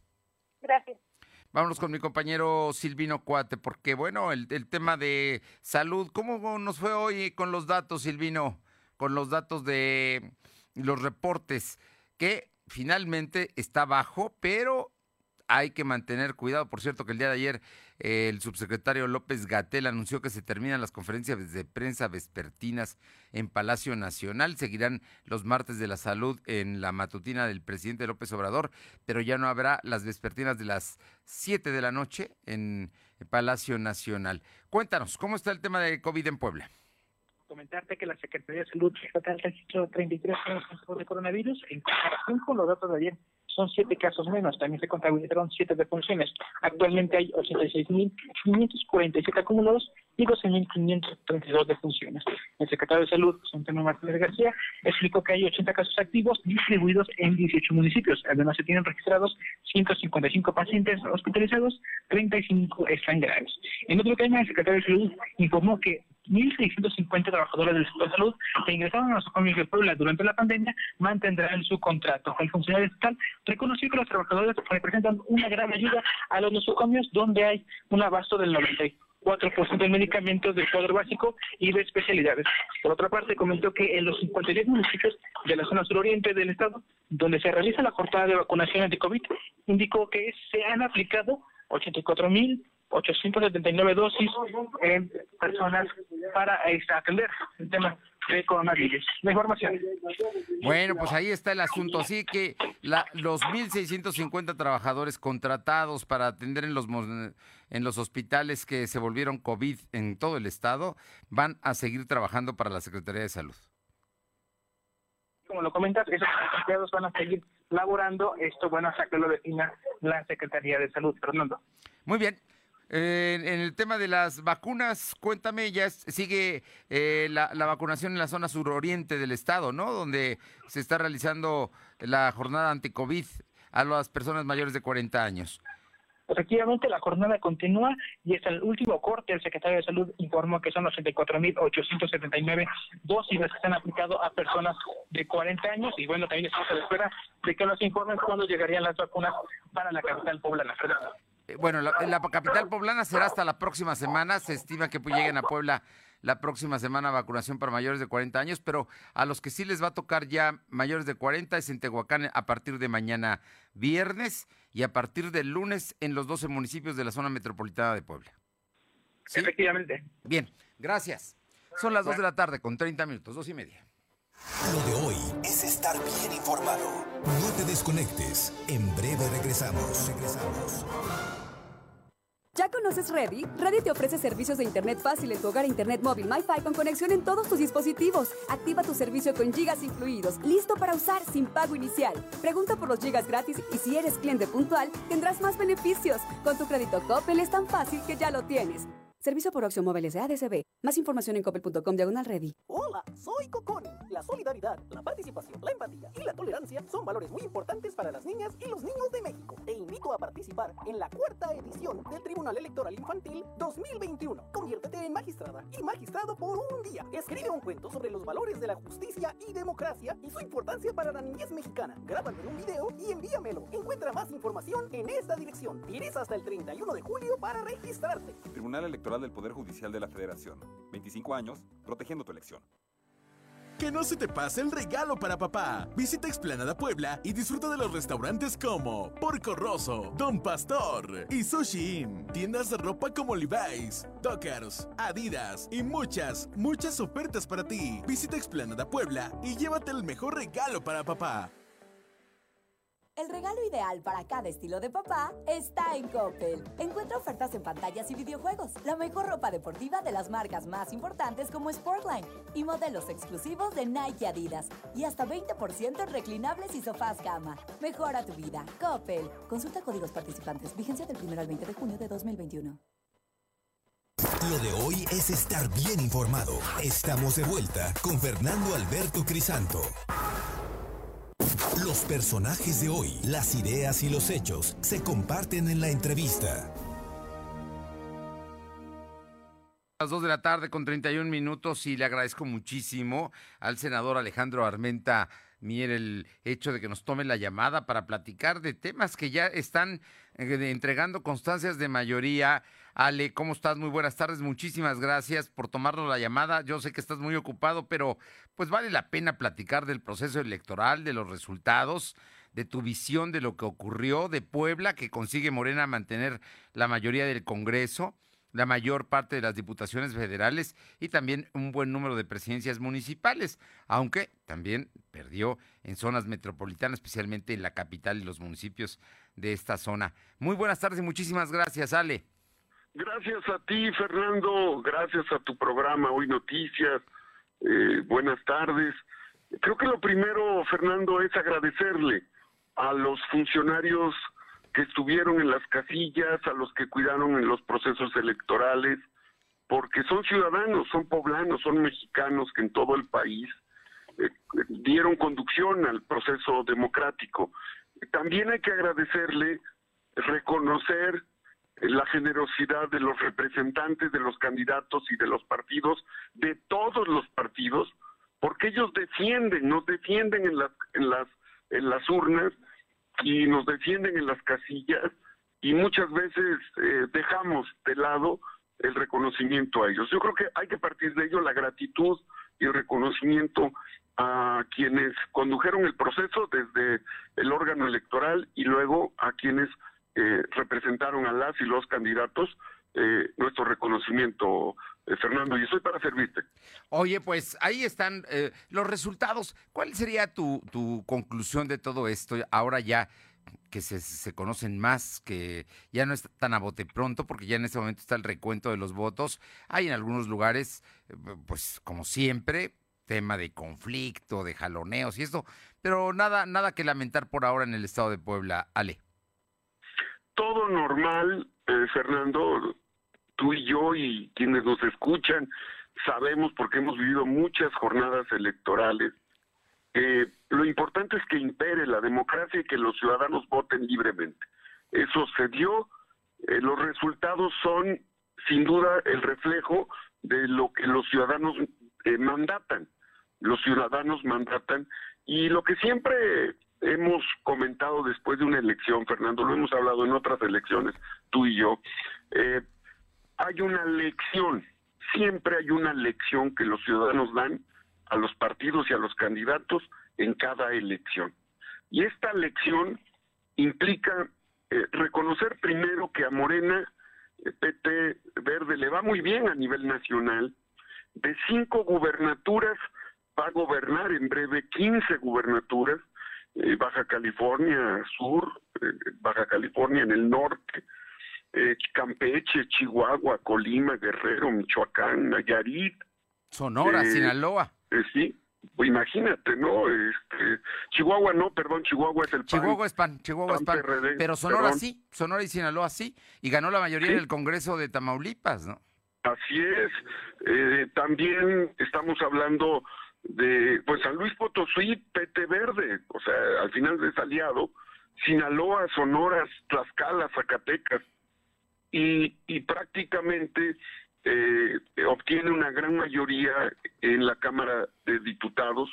Vámonos con mi compañero Silvino Cuate, porque bueno, el, el, tema de salud, ¿cómo nos fue hoy con los datos, Silvino? Con los datos de los reportes, que finalmente está bajo, pero hay que mantener cuidado. Por cierto, que el día de ayer eh, el subsecretario López Gatel anunció que se terminan las conferencias de prensa vespertinas en Palacio Nacional. Seguirán los martes de la salud en la matutina del presidente López Obrador, pero ya no habrá las vespertinas de las 7 de la noche en Palacio Nacional. Cuéntanos, ¿cómo está el tema de COVID en Puebla? comentarte que la Secretaría de Salud Estatal registró 33 casos de coronavirus en comparación con los datos de ayer son siete casos menos. También se contabilizaron siete defunciones. Actualmente hay 86.547 acumulados y 12.532 defunciones. El secretario de Salud, José Martínez García, explicó que hay 80 casos activos distribuidos en 18 municipios. Además, se tienen registrados 155 pacientes hospitalizados, 35 están graves. En otro tema, el secretario de Salud informó que 1.650 trabajadores del sector de salud que ingresaron a los nosocomios de Puebla durante la pandemia mantendrán su contrato. El funcionario estatal reconoció que los trabajadores representan una gran ayuda a los nosocomios donde hay un abasto del 94% de medicamentos del cuadro básico y de especialidades. Por otra parte, comentó que en los 52 municipios de la zona suroriente del estado, donde se realiza la jornada de vacunaciones de COVID, indicó que se han aplicado 84.879 dosis en personas para este, atender el tema de coronavirus. La información. Bueno, pues ahí está el asunto. Así que la, los 1.650 trabajadores contratados para atender en los, en los hospitales que se volvieron COVID en todo el estado van a seguir trabajando para la Secretaría de Salud. Como lo comentas, esos empleados van a seguir laborando. Esto, bueno, hasta que lo defina la Secretaría de Salud. Fernando. Muy bien. Eh, en el tema de las vacunas, cuéntame, ya sigue eh, la, vacunación en la zona suroriente del estado, ¿no? Donde se está realizando la jornada anti-COVID a las personas mayores de 40 años. Efectivamente, la jornada continúa y hasta el último corte el secretario de Salud informó que son 84.879 dosis las que se han aplicado a personas de 40 años y bueno, también estamos a la espera de que nos informen cuándo llegarían las vacunas para la capital poblana. Eh, bueno, la, la, capital poblana será hasta la próxima semana. Se estima que pues, lleguen a Puebla la próxima semana vacunación para mayores de 40 años, pero a los que sí les va a tocar ya mayores de 40 es en Tehuacán a partir de mañana viernes y a partir del lunes en los 12 municipios de la zona metropolitana de Puebla. ¿Sí? Efectivamente. Bien, gracias. Son las 2 de la tarde con 30 minutos, dos y media. Lo de hoy es estar bien informado. No te desconectes. En breve regresamos. Regresamos. ¿Ya conoces Ready? Ready te ofrece servicios de Internet fácil en tu hogar, Internet móvil, MiFi con conexión en todos tus dispositivos. Activa tu servicio con gigas incluidos, listo para usar sin pago inicial. Pregunta por los gigas gratis y si eres cliente puntual, tendrás más beneficios. Con tu crédito Coppel es tan fácil que ya lo tienes. Servicio por Opción Móviles de ADCB. Más información en coppel.com diagonal ready. Hola, soy Cocón. La solidaridad, la participación, la empatía y la tolerancia son valores muy importantes para las niñas y los niños de México. Te invito a participar en la cuarta edición del Tribunal Electoral Infantil 2021. Conviértete en magistrada y magistrado por un día. Escribe un cuento sobre los valores de la justicia y democracia y su importancia para la niñez mexicana. Grábalo en un video y envíamelo. Encuentra más información en esta dirección. Tienes hasta el 31 de julio para registrarte. Tribunal Electoral del Poder Judicial de la Federación. 25 años, protegiendo tu elección. Que no se te pase el regalo para papá. Visita Explanada Puebla y disfruta de los restaurantes como Porco Rosso, Don Pastor y Sushi Inn. Tiendas de ropa como Levi's, Dockers, Adidas y muchas, muchas ofertas para ti. Visita Explanada Puebla y llévate el mejor regalo para papá. El regalo ideal para cada estilo de papá está en Coppel. Encuentra ofertas en pantallas y videojuegos, la mejor ropa deportiva de las marcas más importantes como Sportline y modelos exclusivos de Nike Adidas. Y hasta 20% en reclinables y sofás cama. Mejora tu vida. Coppel. Consulta códigos participantes. Vigencia del 1 al 20 de junio de 2021. Lo de hoy es estar bien informado. Estamos de vuelta con Fernando Alberto Crisanto. Los personajes de hoy, las ideas y los hechos se comparten en la entrevista. las 2 de la tarde con 31 minutos y le agradezco muchísimo al senador Alejandro Armenta Mier el hecho de que nos tome la llamada para platicar de temas que ya están eh, entregando constancias de mayoría. Ale, ¿cómo estás? Muy buenas tardes. Muchísimas gracias por tomarnos la llamada. Yo sé que estás muy ocupado, pero pues vale la pena platicar del proceso electoral, de los resultados, de tu visión de lo que ocurrió, de Puebla, que consigue Morena mantener la mayoría del Congreso la mayor parte de las diputaciones federales y también un buen número de presidencias municipales, aunque también perdió en zonas metropolitanas, especialmente en la capital y los municipios de esta zona. Muy buenas tardes y muchísimas gracias, Ale. Gracias a ti, Fernando, gracias a tu programa Hoy Noticias. Eh, buenas tardes. Creo que lo primero, Fernando, es agradecerle a los funcionarios que estuvieron en las casillas, a los que cuidaron en los procesos electorales, porque son ciudadanos, son poblanos, son mexicanos que en todo el país eh, dieron conducción al proceso democrático. También hay que agradecerle, reconocer la generosidad de los representantes de los candidatos y de los partidos, de todos los partidos, porque ellos defienden, nos defienden en las, en las, en las urnas y nos defienden en las casillas y muchas veces eh, dejamos de lado el reconocimiento a ellos. Yo creo que hay que partir de ello la gratitud y el reconocimiento a quienes condujeron el proceso desde el órgano electoral y luego a quienes eh, representaron a las y los candidatos, eh, nuestro reconocimiento, eh, Fernando, y estoy para servirte. Oye, pues ahí están los resultados. ¿Cuál sería tu, tu conclusión de todo esto ahora ya? que se, se, conocen más, que ya no es tan a bote pronto, porque ya en este momento está el recuento de los votos. Hay en algunos lugares, pues como siempre, tema de conflicto, de jaloneos y esto, pero nada, nada que lamentar por ahora en el estado de Puebla, Ale. Todo normal, eh, Fernando, tú y yo y quienes nos escuchan sabemos porque hemos vivido muchas jornadas electorales. Eh, lo importante es que impere la democracia y que los ciudadanos voten libremente. Eso se dio, eh, los resultados son sin duda el reflejo de lo que los ciudadanos eh, mandatan los ciudadanos mandatan y lo que siempre hemos comentado después de una elección, Fernando, lo hemos hablado en otras elecciones, tú y yo, eh, hay una lección, siempre hay una lección que los ciudadanos dan a los partidos y a los candidatos en cada elección. Y esta lección implica eh, reconocer primero que a Morena, eh, PT Verde, le va muy bien a nivel nacional, de cinco gubernaturas, va a gobernar en breve 15 gubernaturas, eh, Baja California Sur, eh, Baja California en el norte, eh, Campeche, Chihuahua, Colima, Guerrero, Michoacán, Nayarit. Sonora, Sinaloa. sí, pues imagínate, ¿no? Este, Chihuahua no, perdón, Chihuahua es el PAN. Chihuahua es PAN, Chihuahua es PAN. pero Sonora sí, Sonora y Sinaloa sí, y ganó la mayoría en el Congreso de Tamaulipas, ¿no? Así es. también estamos hablando de pues San Luis Potosí, PT Verde, o sea, al final es aliado, Sinaloa, Sonoras, Tlaxcala, Zacatecas, y, y prácticamente eh, obtiene una gran mayoría en la Cámara de Diputados,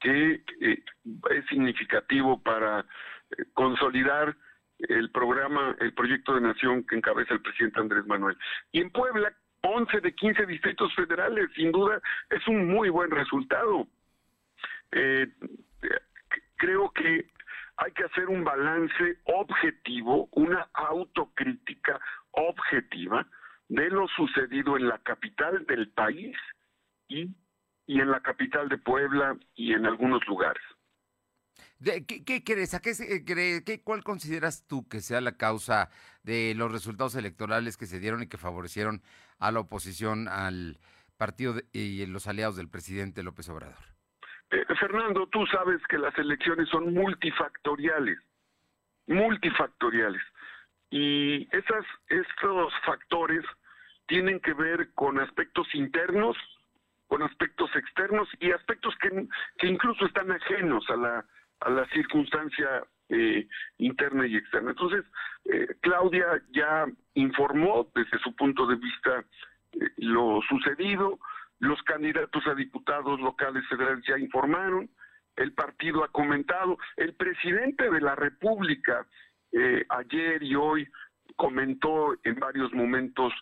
que eh, es significativo para eh, consolidar el programa, el proyecto de nación que encabeza el presidente Andrés Manuel. Y en Puebla, 11 de 15 distritos federales, sin duda es un muy buen resultado. Eh, creo que hay que hacer un balance objetivo, una autocrítica objetiva de lo sucedido en la capital del país y, y en la capital de Puebla y en algunos lugares. ¿Qué, crees? ¿A qué, cree, qué, ¿Cuál consideras tú que sea la causa de los resultados electorales que se dieron y que favorecieron a la oposición, al partido y los aliados del presidente López Obrador? Eh, Fernando, tú sabes que las elecciones son multifactoriales, multifactoriales. Y esas, estos factores tienen que ver con aspectos internos, con aspectos externos y aspectos que, que incluso están ajenos a la a la circunstancia eh, interna y externa. Entonces, eh, Claudia ya informó desde su punto de vista eh, lo sucedido, los candidatos a diputados locales federales ya informaron, el partido ha comentado, el presidente de la República ayer y hoy comentó en varios momentos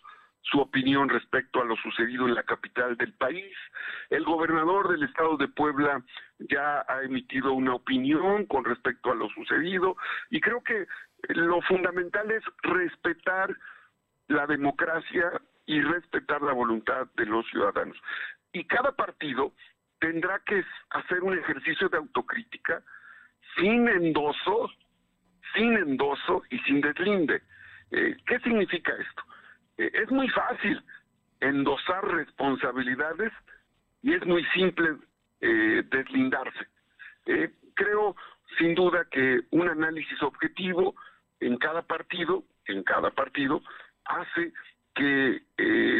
su opinión respecto a lo sucedido en la capital del país. El gobernador del estado de Puebla ya ha emitido una opinión con respecto a lo sucedido y creo que lo fundamental es respetar la democracia y respetar la voluntad de los ciudadanos. Y cada partido tendrá que hacer un ejercicio de autocrítica sin endoso, sin endoso y sin deslinde. Eh, ¿Qué significa esto? Eh, es muy fácil endosar responsabilidades y es muy simple eh, deslindarse. Eh, creo sin duda que un análisis objetivo en cada partido, en cada partido, hace que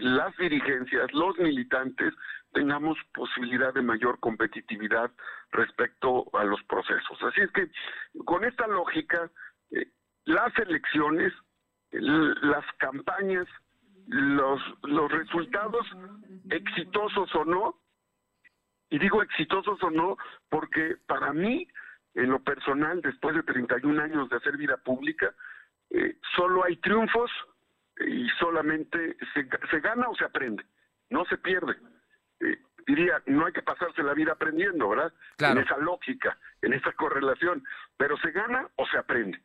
las dirigencias, los militantes, tengamos posibilidad de mayor competitividad respecto a los procesos. Así es que con esta lógica, las elecciones las campañas, los, los resultados, exitosos o no, y digo exitosos o no, porque para mí, en lo personal, después de 31 años de hacer vida pública, eh, solo hay triunfos y solamente se, se gana o se aprende, no se pierde. Eh, diría, no hay que pasarse la vida aprendiendo, ¿verdad? Claro. En esa lógica, en esa correlación, pero se gana o se aprende.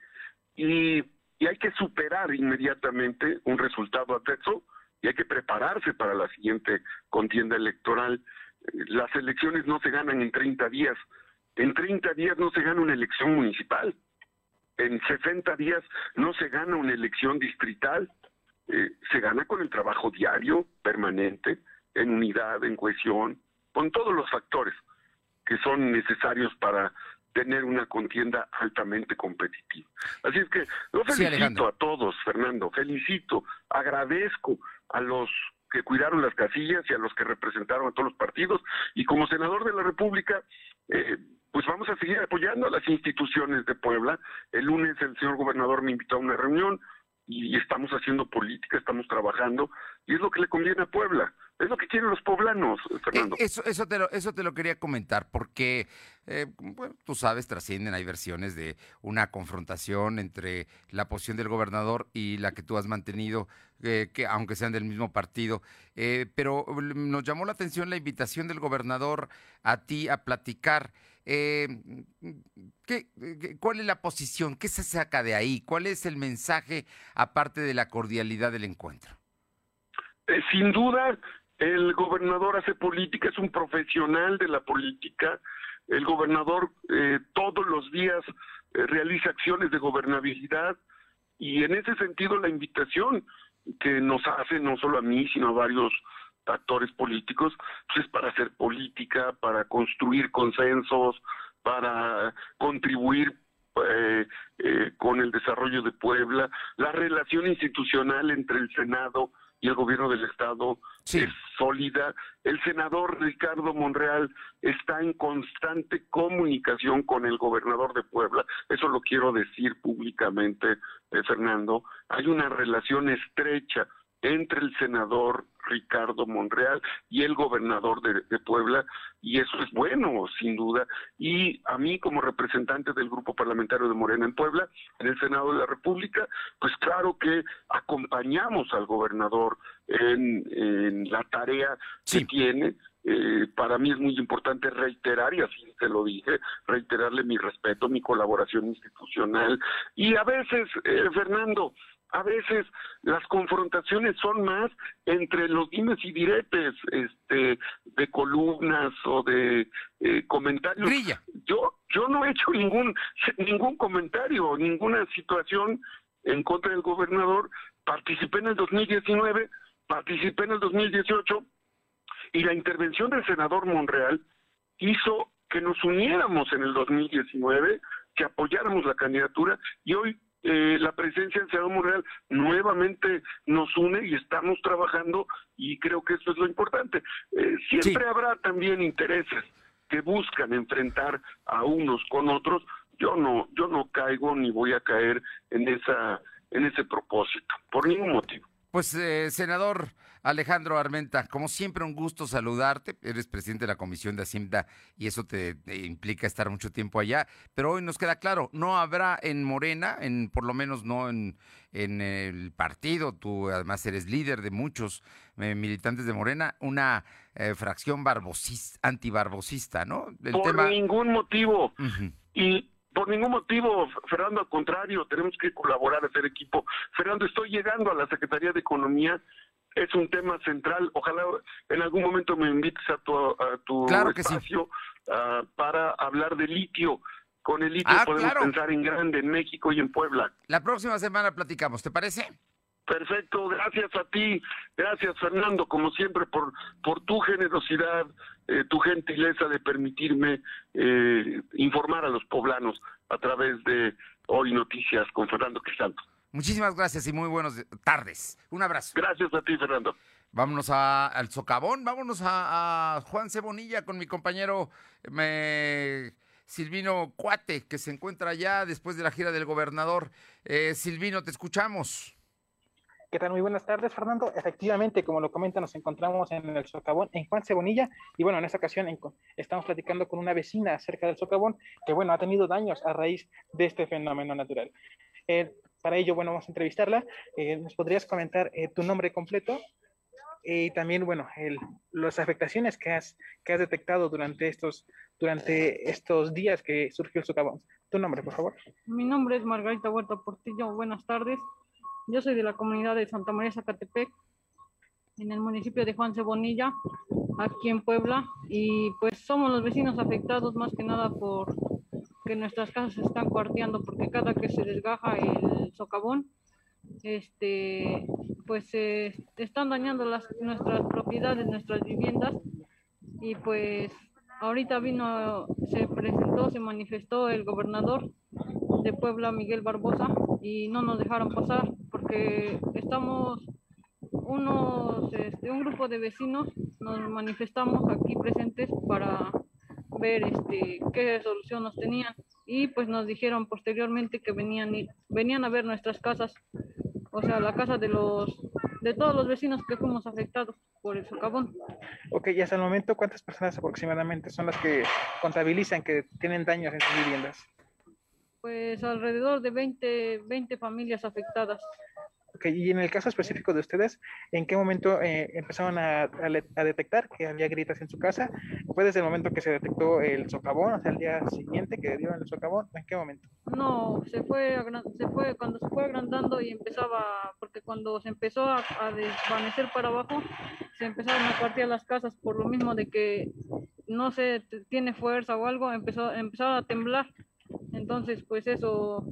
Y, y hay que superar inmediatamente un resultado adverso y hay que prepararse para la siguiente contienda electoral. Las elecciones no se ganan en 30 días. En 30 días no se gana una elección municipal. En 60 días no se gana una elección distrital. Eh, se gana con el trabajo diario, permanente, en unidad, en cohesión, con todos los factores que son necesarios para tener una contienda altamente competitiva. Así es que Sí, felicito a todos, Fernando, felicito, agradezco a los que cuidaron las casillas y a los que representaron a todos los partidos y como senador de la República, eh, pues vamos a seguir apoyando a las instituciones de Puebla. El lunes el señor gobernador me invitó a una reunión y estamos haciendo política, estamos trabajando y es lo que le conviene a Puebla, es lo que quieren los poblanos, Fernando. Eh, Eso, eso, te lo, eso te lo quería comentar, porque eh, bueno, tú sabes, trascienden, hay versiones de una confrontación entre la posición del gobernador y la que tú has mantenido, eh, que aunque sean del mismo partido. Eh, pero mm, nos llamó la atención la invitación del gobernador a ti a platicar. Eh, ¿qué- qué- ¿Cuál es la posición? ¿Qué se saca de ahí? ¿Cuál es el mensaje aparte de la cordialidad del encuentro? Eh, sin duda, el gobernador hace política, es un profesional de la política. El gobernador eh, todos los días eh, realiza acciones de gobernabilidad y en ese sentido la invitación que nos hace no solo a mí, sino a varios actores políticos, pues es para hacer política, para construir consensos, para contribuir eh, eh, con el desarrollo de Puebla, la relación institucional entre el Senado y el gobierno del Estado es sólida. El senador Ricardo Monreal está en constante comunicación con el gobernador de Puebla. Eso lo quiero decir públicamente, eh, Fernando. Hay una relación estrecha entre el senador Ricardo Monreal y el gobernador de, de Puebla, y eso es bueno, sin duda. Y a mí, como representante del grupo parlamentario de Morena en Puebla, en el Senado de la República, pues claro que acompañamos al gobernador en, en la tarea que tiene. Eh, para mí es muy importante reiterar, y así te lo dije, reiterarle mi respeto, mi colaboración institucional. Y a veces, eh, Fernando, a veces las confrontaciones son más entre los dimes y diretes, este, de columnas o de eh, comentarios. Yo, yo no he hecho ningún, ningún comentario, ninguna situación en contra del gobernador. Participé en el 2019, participé en el 2018 y la intervención del senador Monreal hizo que nos uniéramos en el 2019, que apoyáramos la candidatura y hoy eh, la presencia del senador Monreal nuevamente nos une y estamos trabajando y creo que eso es lo importante. Eh, siempre habrá también intereses que buscan enfrentar a unos con otros. Yo no, yo no caigo ni voy a caer en esa, en ese propósito por ningún motivo. Pues, eh, senador Alejandro Armenta, como siempre, un gusto saludarte. Eres presidente de la Comisión de Hacienda y eso te, te implica estar mucho tiempo allá. Pero hoy nos queda claro, no habrá en Morena, en por lo menos no en, en el partido, tú además eres líder de muchos eh, militantes de Morena, una eh, fracción barbosista, antibarbosista, ¿no? El por tema... ningún motivo. Y por ningún motivo, Fernando, al contrario, tenemos que colaborar, hacer equipo. Fernando, estoy llegando a la Secretaría de Economía, es un tema central. Ojalá en algún momento me invites a tu, a tu Claro que sí. espacio ah, para hablar de litio. Con el litio Ah, podemos claro. pensar en grande, en México y en Puebla. La próxima semana platicamos, ¿te parece? Perfecto, gracias a ti, gracias Fernando, como siempre, por, por tu generosidad, eh, tu gentileza de permitirme eh, informar a los poblanos a través de Hoy Noticias con Fernando Crisanto. Muchísimas gracias y muy buenas tardes. Un abrazo. Gracias a ti, Fernando. Vámonos a- al socavón, vámonos a, a Juan Cebonilla con mi compañero me- Silvino Cuate, que se encuentra allá después de la gira del gobernador. Eh, Silvino, te escuchamos. ¿Qué tal? Muy buenas tardes, Fernando. Efectivamente, como lo comenta, nos encontramos en el socavón en Juan Cebonilla y bueno, en esta ocasión estamos platicando con una vecina acerca del socavón que bueno, ha tenido daños a raíz de este fenómeno natural. Eh, para ello, bueno, vamos a entrevistarla. Eh, ¿Nos podrías comentar eh, tu nombre completo? Y también, bueno, el, las afectaciones que has, detectado durante estos, durante estos días que surgió el socavón. Tu nombre, por favor. Mi nombre es Margarita Huerta Portillo. Buenas tardes. Yo soy de la comunidad de Santa María Zacatepec, en el municipio de Juan Cebonilla, aquí en Puebla, y pues somos los vecinos afectados más que nada por que nuestras casas se están cuarteando porque cada que se desgaja el socavón, este, pues se están dañando las, nuestras propiedades, nuestras viviendas, y pues ahorita vino, se presentó, se manifestó el gobernador de Puebla, Miguel Barbosa, y no nos dejaron pasar porque estamos unos, este, un grupo de vecinos, nos manifestamos aquí presentes para ver este, qué solución nos tenían y pues nos dijeron posteriormente que venían, venían a ver nuestras casas, o sea, la casa de los de todos los vecinos que fuimos afectados por el socavón. Ok, y hasta el momento, ¿cuántas personas aproximadamente son las que contabilizan que tienen daños en sus viviendas? Pues alrededor de 20, 20 familias afectadas. Y en el caso específico de ustedes, ¿en qué momento eh, empezaron a, a, detectar que había grietas en su casa? ¿Fue desde el momento que se detectó el socavón, o sea, el día siguiente que dieron el socavón? ¿En qué momento? No, se fue, se fue cuando se fue agrandando y empezaba, porque cuando se empezó a, a desvanecer para abajo, se empezaron a partir las casas por lo mismo de que no se tiene fuerza o algo, empezó, empezaba a temblar. Entonces, pues eso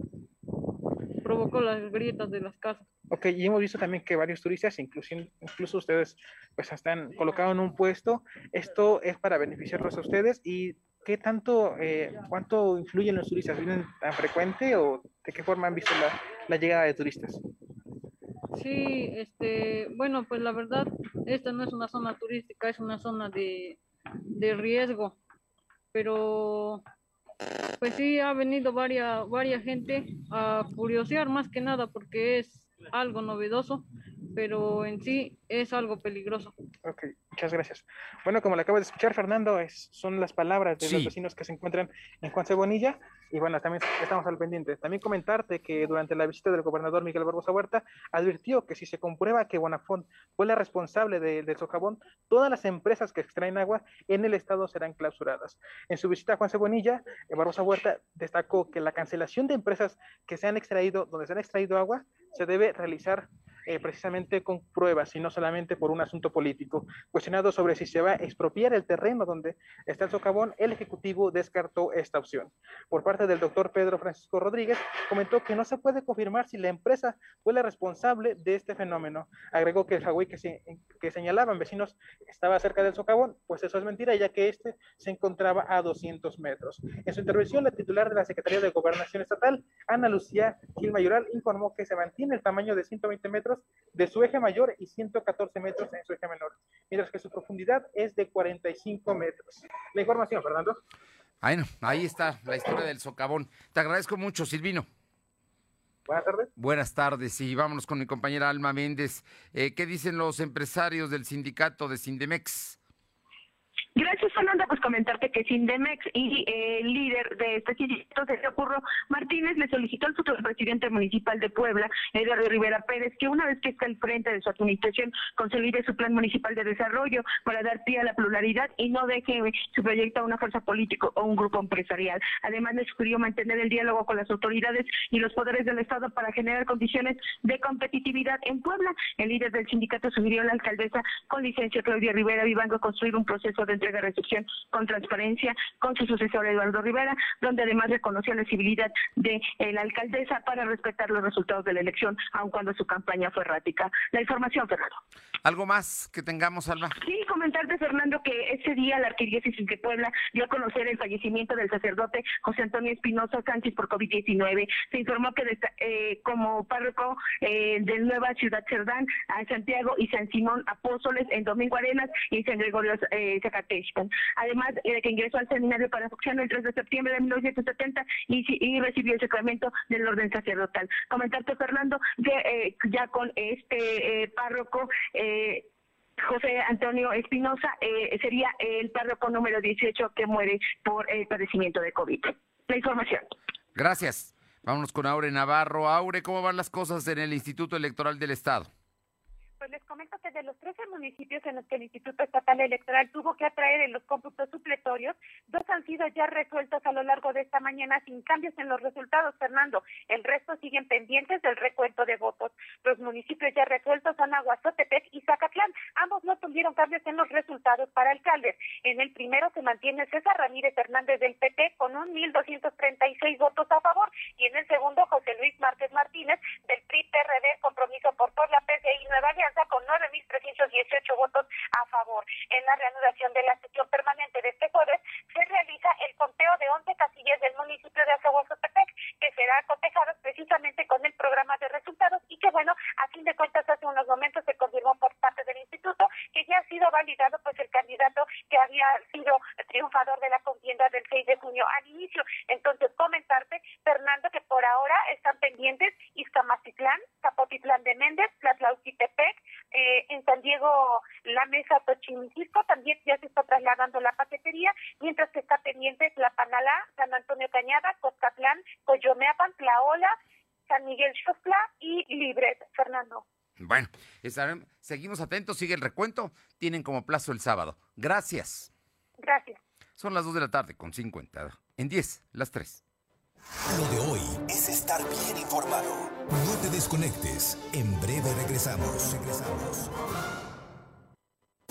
provocó las grietas de las casas. Ok, y hemos visto también que varios turistas, incluso, incluso ustedes, pues están colocados en un puesto. Esto es para beneficiarlos a ustedes y ¿qué tanto, eh, cuánto influyen los turistas? ¿Vienen tan frecuente o de qué forma han visto la, la, llegada de turistas? Sí, este, bueno, pues la verdad, esta no es una zona turística, es una zona de, de riesgo, pero pues sí ha venido varias, varias gente a curiosear más que nada porque es algo novedoso, pero en sí es algo peligroso. Ok, muchas gracias. Bueno, como le acabo de escuchar, Fernando, es, son las palabras de los vecinos que se encuentran en Juan Cebonilla. Y bueno, también estamos al pendiente. También comentarte que durante la visita del gobernador Miguel Barbosa Huerta, advirtió que si se comprueba que Bonafont fue la responsable del de socavón, todas las empresas que extraen agua en el estado serán clausuradas. En su visita a Juan Cebonilla, eh, Barbosa Huerta destacó que la cancelación de empresas que se han extraído, donde se han extraído agua, se debe realizar eh, precisamente con pruebas y no solamente por un asunto político. Cuestionado sobre si se va a expropiar el terreno donde está el socavón, el Ejecutivo descartó esta opción. Por parte del doctor Pedro Francisco Rodríguez, comentó que no se puede confirmar si la empresa fue la responsable de este fenómeno. Agregó que el Hawái que, se, que señalaban vecinos estaba cerca del socavón, pues eso es mentira, ya que este se encontraba a 200 metros. En su intervención, la titular de la Secretaría de Gobernación Estatal, Ana Lucía Gil Mayoral, informó que se mantiene el tamaño de 120 metros de su eje mayor y 114 metros en su eje menor, mientras que su profundidad es de 45 metros. La información, Fernando. Bueno, ahí está la historia del socavón. Te agradezco mucho, Silvino. Buenas tardes. Buenas tardes y vámonos con mi compañera Alma Méndez. Eh, ¿Qué dicen los empresarios del sindicato de Sindemex? Gracias, Fernanda. Pues comentarte que Sindemex y el líder de este sindicato, Sergio Curro Martínez, le solicitó al futuro presidente municipal de Puebla, Eduardo Rivera Pérez, que una vez que esté al frente de su administración, consolide su plan municipal de desarrollo para dar pie a la pluralidad y no deje su proyecto a una fuerza política o un grupo empresarial. Además, le sugirió mantener el diálogo con las autoridades y los poderes del Estado para generar condiciones de competitividad en Puebla. El líder del sindicato sugirió a la alcaldesa con licencia Claudia Rivera Vivango construir un proceso de de recepción con transparencia con su sucesor Eduardo Rivera, donde además reconoció la civilidad de eh, la alcaldesa para respetar los resultados de la elección, aun cuando su campaña fue errática. La información, Fernando. ¿Algo más que tengamos, Alma? Sí, comentarte, Fernando, que ese día la Arquidiócesis de Puebla dio a conocer el fallecimiento del sacerdote José Antonio Espinosa Sánchez por COVID-19. Se informó que eh, como párroco eh, de Nueva Ciudad Cerdán, a Santiago y San Simón Apóstoles en Domingo Arenas y San Gregorio eh, Zacatecas Además de que ingresó al seminario para Fuxiano el 3 de septiembre de 1970 y, y recibió el sacramento del orden sacerdotal. Comentarte, Fernando, que eh, ya con este eh, párroco, eh, José Antonio Espinosa, eh, sería el párroco número 18 que muere por el padecimiento de COVID. La información. Gracias. Vámonos con Aure Navarro. Aure, ¿cómo van las cosas en el Instituto Electoral del Estado? Pues les comento que de los 13 municipios en los que el Instituto Estatal Electoral tuvo que atraer en los cómputos supletorios, dos han sido ya resueltos a lo largo de esta mañana sin cambios en los resultados, Fernando. El resto siguen pendientes del recuento de votos. Los municipios ya resueltos son Aguazotepec y Zacatlán. Ambos no tuvieron cambios en los resultados para alcaldes. En el primero se mantiene César Ramírez Hernández del PT con un 1.236 votos a favor y en el segundo José Luis Márquez Martínez del PRI PRD Compromiso por Puebla PCI Nueva Alianza con 9.318 votos a favor. En la reanudación de la sesión permanente de este jueves se realiza el conteo de 11 casillas del municipio de Azahuazotepec, que será cotejado precisamente con el programa de resultados y que, bueno, a fin de cuentas, hace unos momentos se confirmó por parte del instituto que ya ha sido validado pues el candidato que había sido triunfador de la contienda del 6 de junio al inicio. Entonces, comentarte, Fernando, que por ahora están pendientes Izcamacitlán, Zapotitlán de Méndez, Tlatlauquitepec, eh, en San Diego la mesa Tochimilco también ya se está trasladando la paquetería, mientras que está pendiente La Panalá, San Antonio Cañada, Coscatlán, Coyomeapan, Tlaola, San Miguel Xosla y Libres, Fernando. Bueno, estaremos, seguimos atentos, sigue el recuento, tienen como plazo el sábado. Gracias. Gracias. Son las 2 de la tarde con 50. En 10, las 3. Lo de hoy es estar bien informado. No te desconectes. En breve regresamos. Regresamos.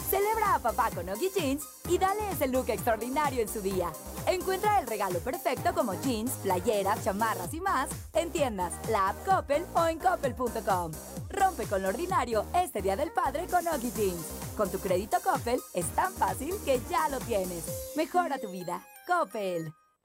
Celebra a papá con Oggy Jeans y dale ese look extraordinario en su día. Encuentra el regalo perfecto como jeans, playeras, chamarras y más en tiendas, la app Coppel o en coppel.com. Rompe con lo ordinario este Día del Padre con Oggy Jeans. Con tu crédito Coppel es tan fácil que ya lo tienes. Mejora tu vida. Coppel.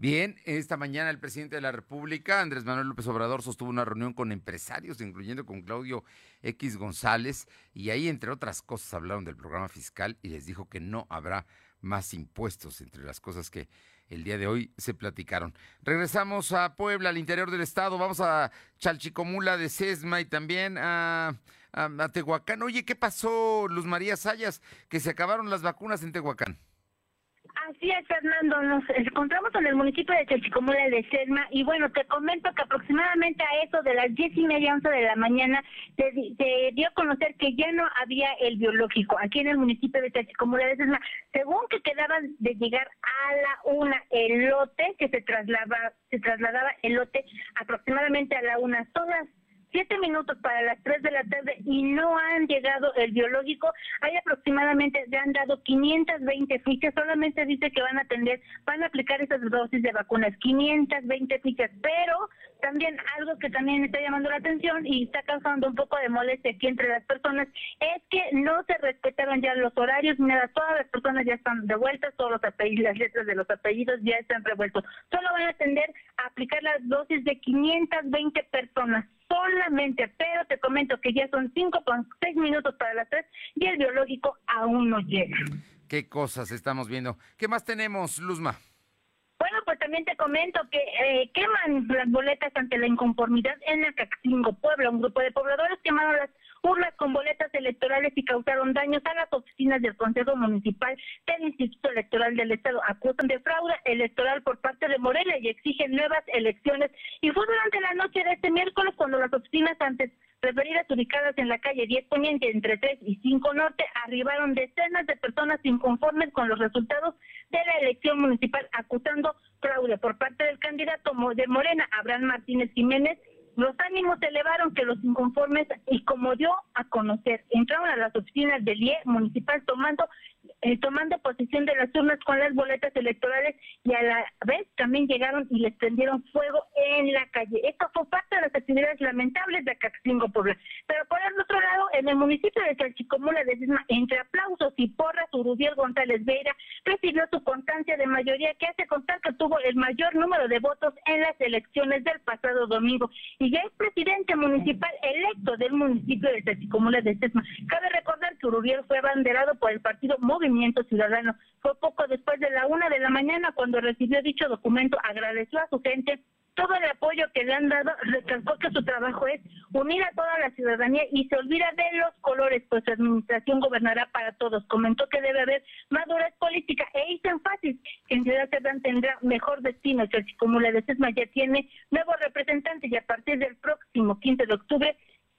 Bien, esta mañana el presidente de la República, Andrés Manuel López Obrador, sostuvo una reunión con empresarios, incluyendo con Claudio X González, y ahí, entre otras cosas, hablaron del programa fiscal y les dijo que no habrá más impuestos, entre las cosas que el día de hoy se platicaron. Regresamos a Puebla, al interior del estado, vamos a Chalchicomula de Sesma y también a, a, a Tehuacán. Oye, ¿qué pasó, Luz María Sayas? Que se acabaron las vacunas en Tehuacán. Así es, Fernando. Nos encontramos en el municipio de Chalchicomula de Selma y bueno, te comento que aproximadamente a eso de las diez y media, once de la mañana, se, se, dio a conocer que ya no había el biológico aquí en el municipio de Chalchicomula de Selma. Según que quedaban de llegar a la una el lote, que se trasladaba, se trasladaba el lote aproximadamente a la una. Todas siete minutos para las tres de la tarde y no han llegado el biológico. Hay aproximadamente, ya han dado 520 fichas, solamente dice que van a atender, van a aplicar esas dosis de vacunas, 520 fichas, pero también algo que también está llamando la atención y está causando un poco de molestia aquí entre las personas es que no se respetaron ya los horarios ni nada, todas las personas ya están devueltas, todos los apellidos, las letras de los apellidos ya están revueltos. Solo van a atender a aplicar las dosis de 520 personas solamente, pero te comento que ya son cinco con seis minutos para las tres y el biológico aún no llega. ¿Qué cosas estamos viendo? ¿Qué más tenemos, Luzma? Bueno, pues también te comento que eh, queman las boletas ante la inconformidad en el Caxingo, Puebla. Un grupo de pobladores quemaron las urnas con boletas electorales y causaron daños a las oficinas del Consejo Municipal del Instituto Electoral del Estado. Acusan de fraude electoral por parte de Morelia y exigen nuevas elecciones. Y fue durante la noche de este miércoles cuando las oficinas antes referidas ubicadas en la calle 10 Poniente entre 3 y 5 Norte arribaron decenas de personas inconformes con los resultados de la elección municipal acusando fraude por parte del candidato de Morena, Abraham Martínez Jiménez, los ánimos se elevaron que los inconformes, y como dio a conocer, entraron a las oficinas del IE municipal tomando eh, tomando posesión de las urnas con las boletas electorales y a la vez también llegaron y les prendieron fuego en la calle. Esto fue parte de las actividades lamentables de Caxingo Puebla. Pero por el otro lado, en el municipio de Chalchicomula de Cisma, entre aplausos y porras, Urubiel González Veira recibió su constancia de mayoría que hace constar que tuvo el mayor número de votos en las elecciones del pasado domingo y ya es presidente municipal electo del municipio de Chalchicomula de Cisma. Cabe recordar que Urubiel fue abanderado por el partido Movimiento Ciudadano. Fue poco después de la una de la mañana cuando recibió dicho documento, agradeció a su gente todo el apoyo que le han dado, recalcó que su trabajo es unir a toda la ciudadanía y se olvida de los colores, pues su administración gobernará para todos. Comentó que debe haber madurez política e hizo énfasis que en Ciudad Cerdán tendrá mejor destino, que como la de Sesma ya tiene nuevos representantes y a partir del próximo 15 de octubre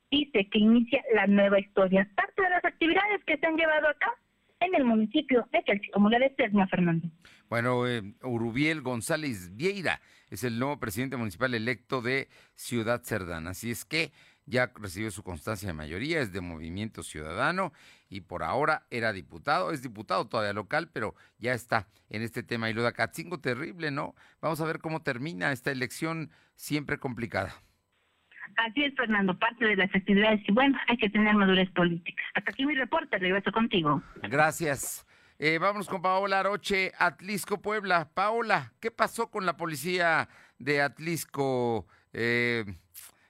dice que inicia la nueva historia. Parte de las actividades que se han llevado acá en el municipio de Chalchicomula de Sesma, Fernando. Bueno, eh, Urubiel González Vieira es el nuevo presidente municipal electo de Ciudad Cerdán. Así es que ya recibió su constancia de mayoría, es de Movimiento Ciudadano y por ahora era diputado, es diputado todavía local, pero ya está en este tema. Y lo de Acatzingo, terrible, ¿no? Vamos a ver cómo termina esta elección siempre complicada. Así es, Fernando, parte de las actividades. Y bueno, hay que tener madurez política. Hasta aquí mi reporte, regreso contigo. Gracias. Eh, vamos con Paola Aroche, Atlisco, Puebla. Paola, ¿qué pasó con la policía de Atlisco eh,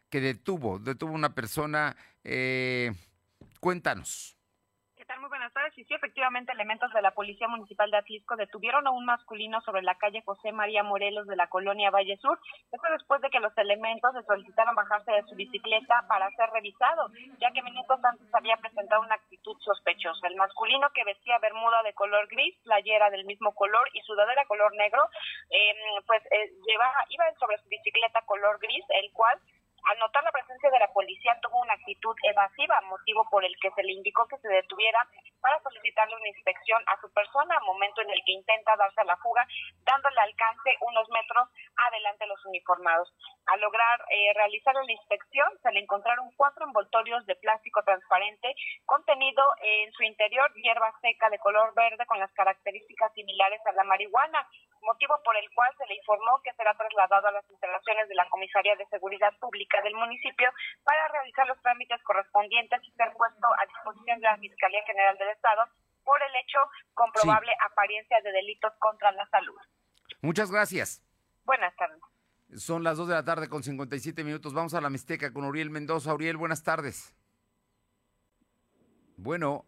que detuvo, detuvo una persona? Eh, cuéntanos buenas tardes. Y sí, efectivamente, elementos de la Policía Municipal de Atlisco detuvieron a un masculino sobre la calle José María Morelos de la colonia Valle Sur. Esto después de que los elementos le solicitaron bajarse de su bicicleta para ser revisado, ya que minutos antes había presentado una actitud sospechosa. El masculino que vestía bermuda de color gris, playera del mismo color y sudadera color negro, eh, pues eh, llevaba, iba sobre su bicicleta color gris, el cual al notar la presencia de la policía tuvo una actitud evasiva, motivo por el que se le indicó que se detuviera para solicitarle una inspección a su persona, momento en el que intenta darse a la fuga, dándole alcance unos metros adelante de los uniformados. Al lograr eh, realizar la inspección, se le encontraron cuatro envoltorios de plástico transparente contenido en su interior hierba seca de color verde con las características similares a la marihuana, motivo por el cual se le informó que será trasladado a las instalaciones de la Comisaría de Seguridad Pública del municipio para realizar los trámites correspondientes y ser puesto a disposición de la Fiscalía General del Estado por el hecho comprobable apariencia de delitos contra la salud. Muchas gracias. Buenas tardes. Son las 2 de la tarde con 57 minutos. Vamos a la Mixteca con Uriel Mendoza. Uriel, buenas tardes. Bueno,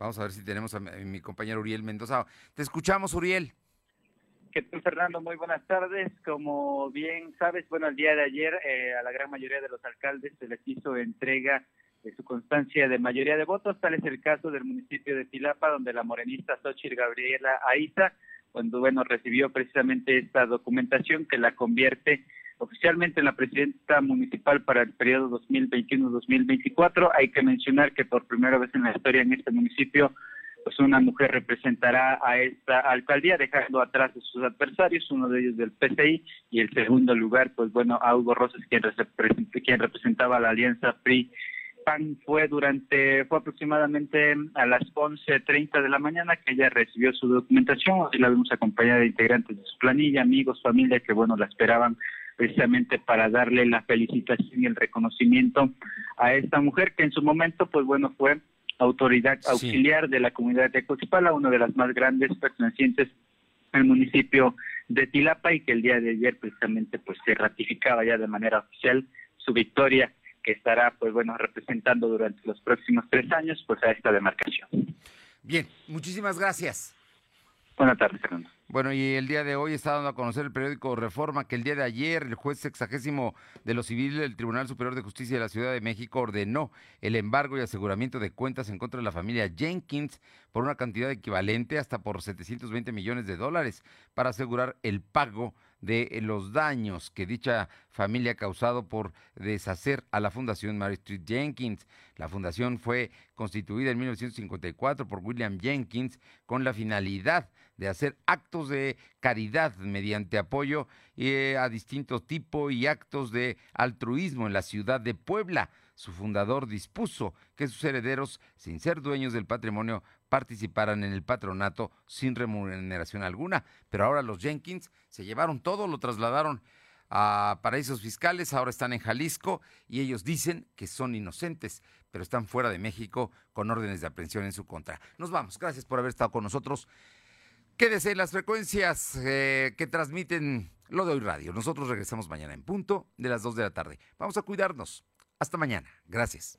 vamos a ver si tenemos a mi compañero Uriel Mendoza. Te escuchamos, Uriel. ¿Qué tal, Fernando? Muy buenas tardes. Como bien sabes, bueno, el día de ayer eh, a la gran mayoría de los alcaldes se les hizo entrega de su constancia de mayoría de votos. Tal es el caso del municipio de Tilapa, donde la morenista Xochitl Gabriela Aiza, cuando, bueno, recibió precisamente esta documentación que la convierte oficialmente en la presidenta municipal para el periodo 2021-2024. Hay que mencionar que por primera vez en la historia en este municipio pues una mujer representará a esta alcaldía dejando atrás a sus adversarios, uno de ellos del PCI y el segundo lugar, pues bueno, a Hugo Rosas, quien, quien representaba la alianza PRI PAN fue durante, fue aproximadamente a las 11.30 de la mañana que ella recibió su documentación. y la vimos acompañada de integrantes de su planilla, amigos, familia, que bueno, la esperaban precisamente para darle la felicitación y el reconocimiento a esta mujer que en su momento, pues bueno, fue autoridad auxiliar de la comunidad de Cochipala, una de las más grandes pertenecientes al municipio de Tilapa y que el día de ayer precisamente pues se ratificaba ya de manera oficial su victoria que estará, pues bueno, representando durante los próximos tres años, pues a esta demarcación. Bien, muchísimas gracias. Buenas tardes, Fernando. Bueno, y el día de hoy está dando a conocer el periódico Reforma que el día de ayer el juez sexagésimo de lo civil del Tribunal Superior de Justicia de la Ciudad de México ordenó el embargo y aseguramiento de cuentas en contra de la familia Jenkins por una cantidad equivalente hasta por 720 millones de dólares para asegurar el pago de los daños que dicha familia ha causado por deshacer a la Fundación Mary Street Jenkins. La fundación fue constituida en 1954 por William Jenkins con la finalidad de hacer actos de caridad mediante apoyo eh, a distintos tipos y actos de altruismo en la ciudad de Puebla. Su fundador dispuso que sus herederos, sin ser dueños del patrimonio, participaran en el patronato sin remuneración alguna. Pero ahora los Jenkins se llevaron todo, lo trasladaron a paraísos fiscales, ahora están en Jalisco y ellos dicen que son inocentes, pero están fuera de México con órdenes de aprehensión en su contra. Nos vamos, gracias por haber estado con nosotros. Quédese en las frecuencias eh, que transmiten lo de hoy radio. Nosotros regresamos mañana en punto de las 2 de la tarde. Vamos a cuidarnos. Hasta mañana. Gracias.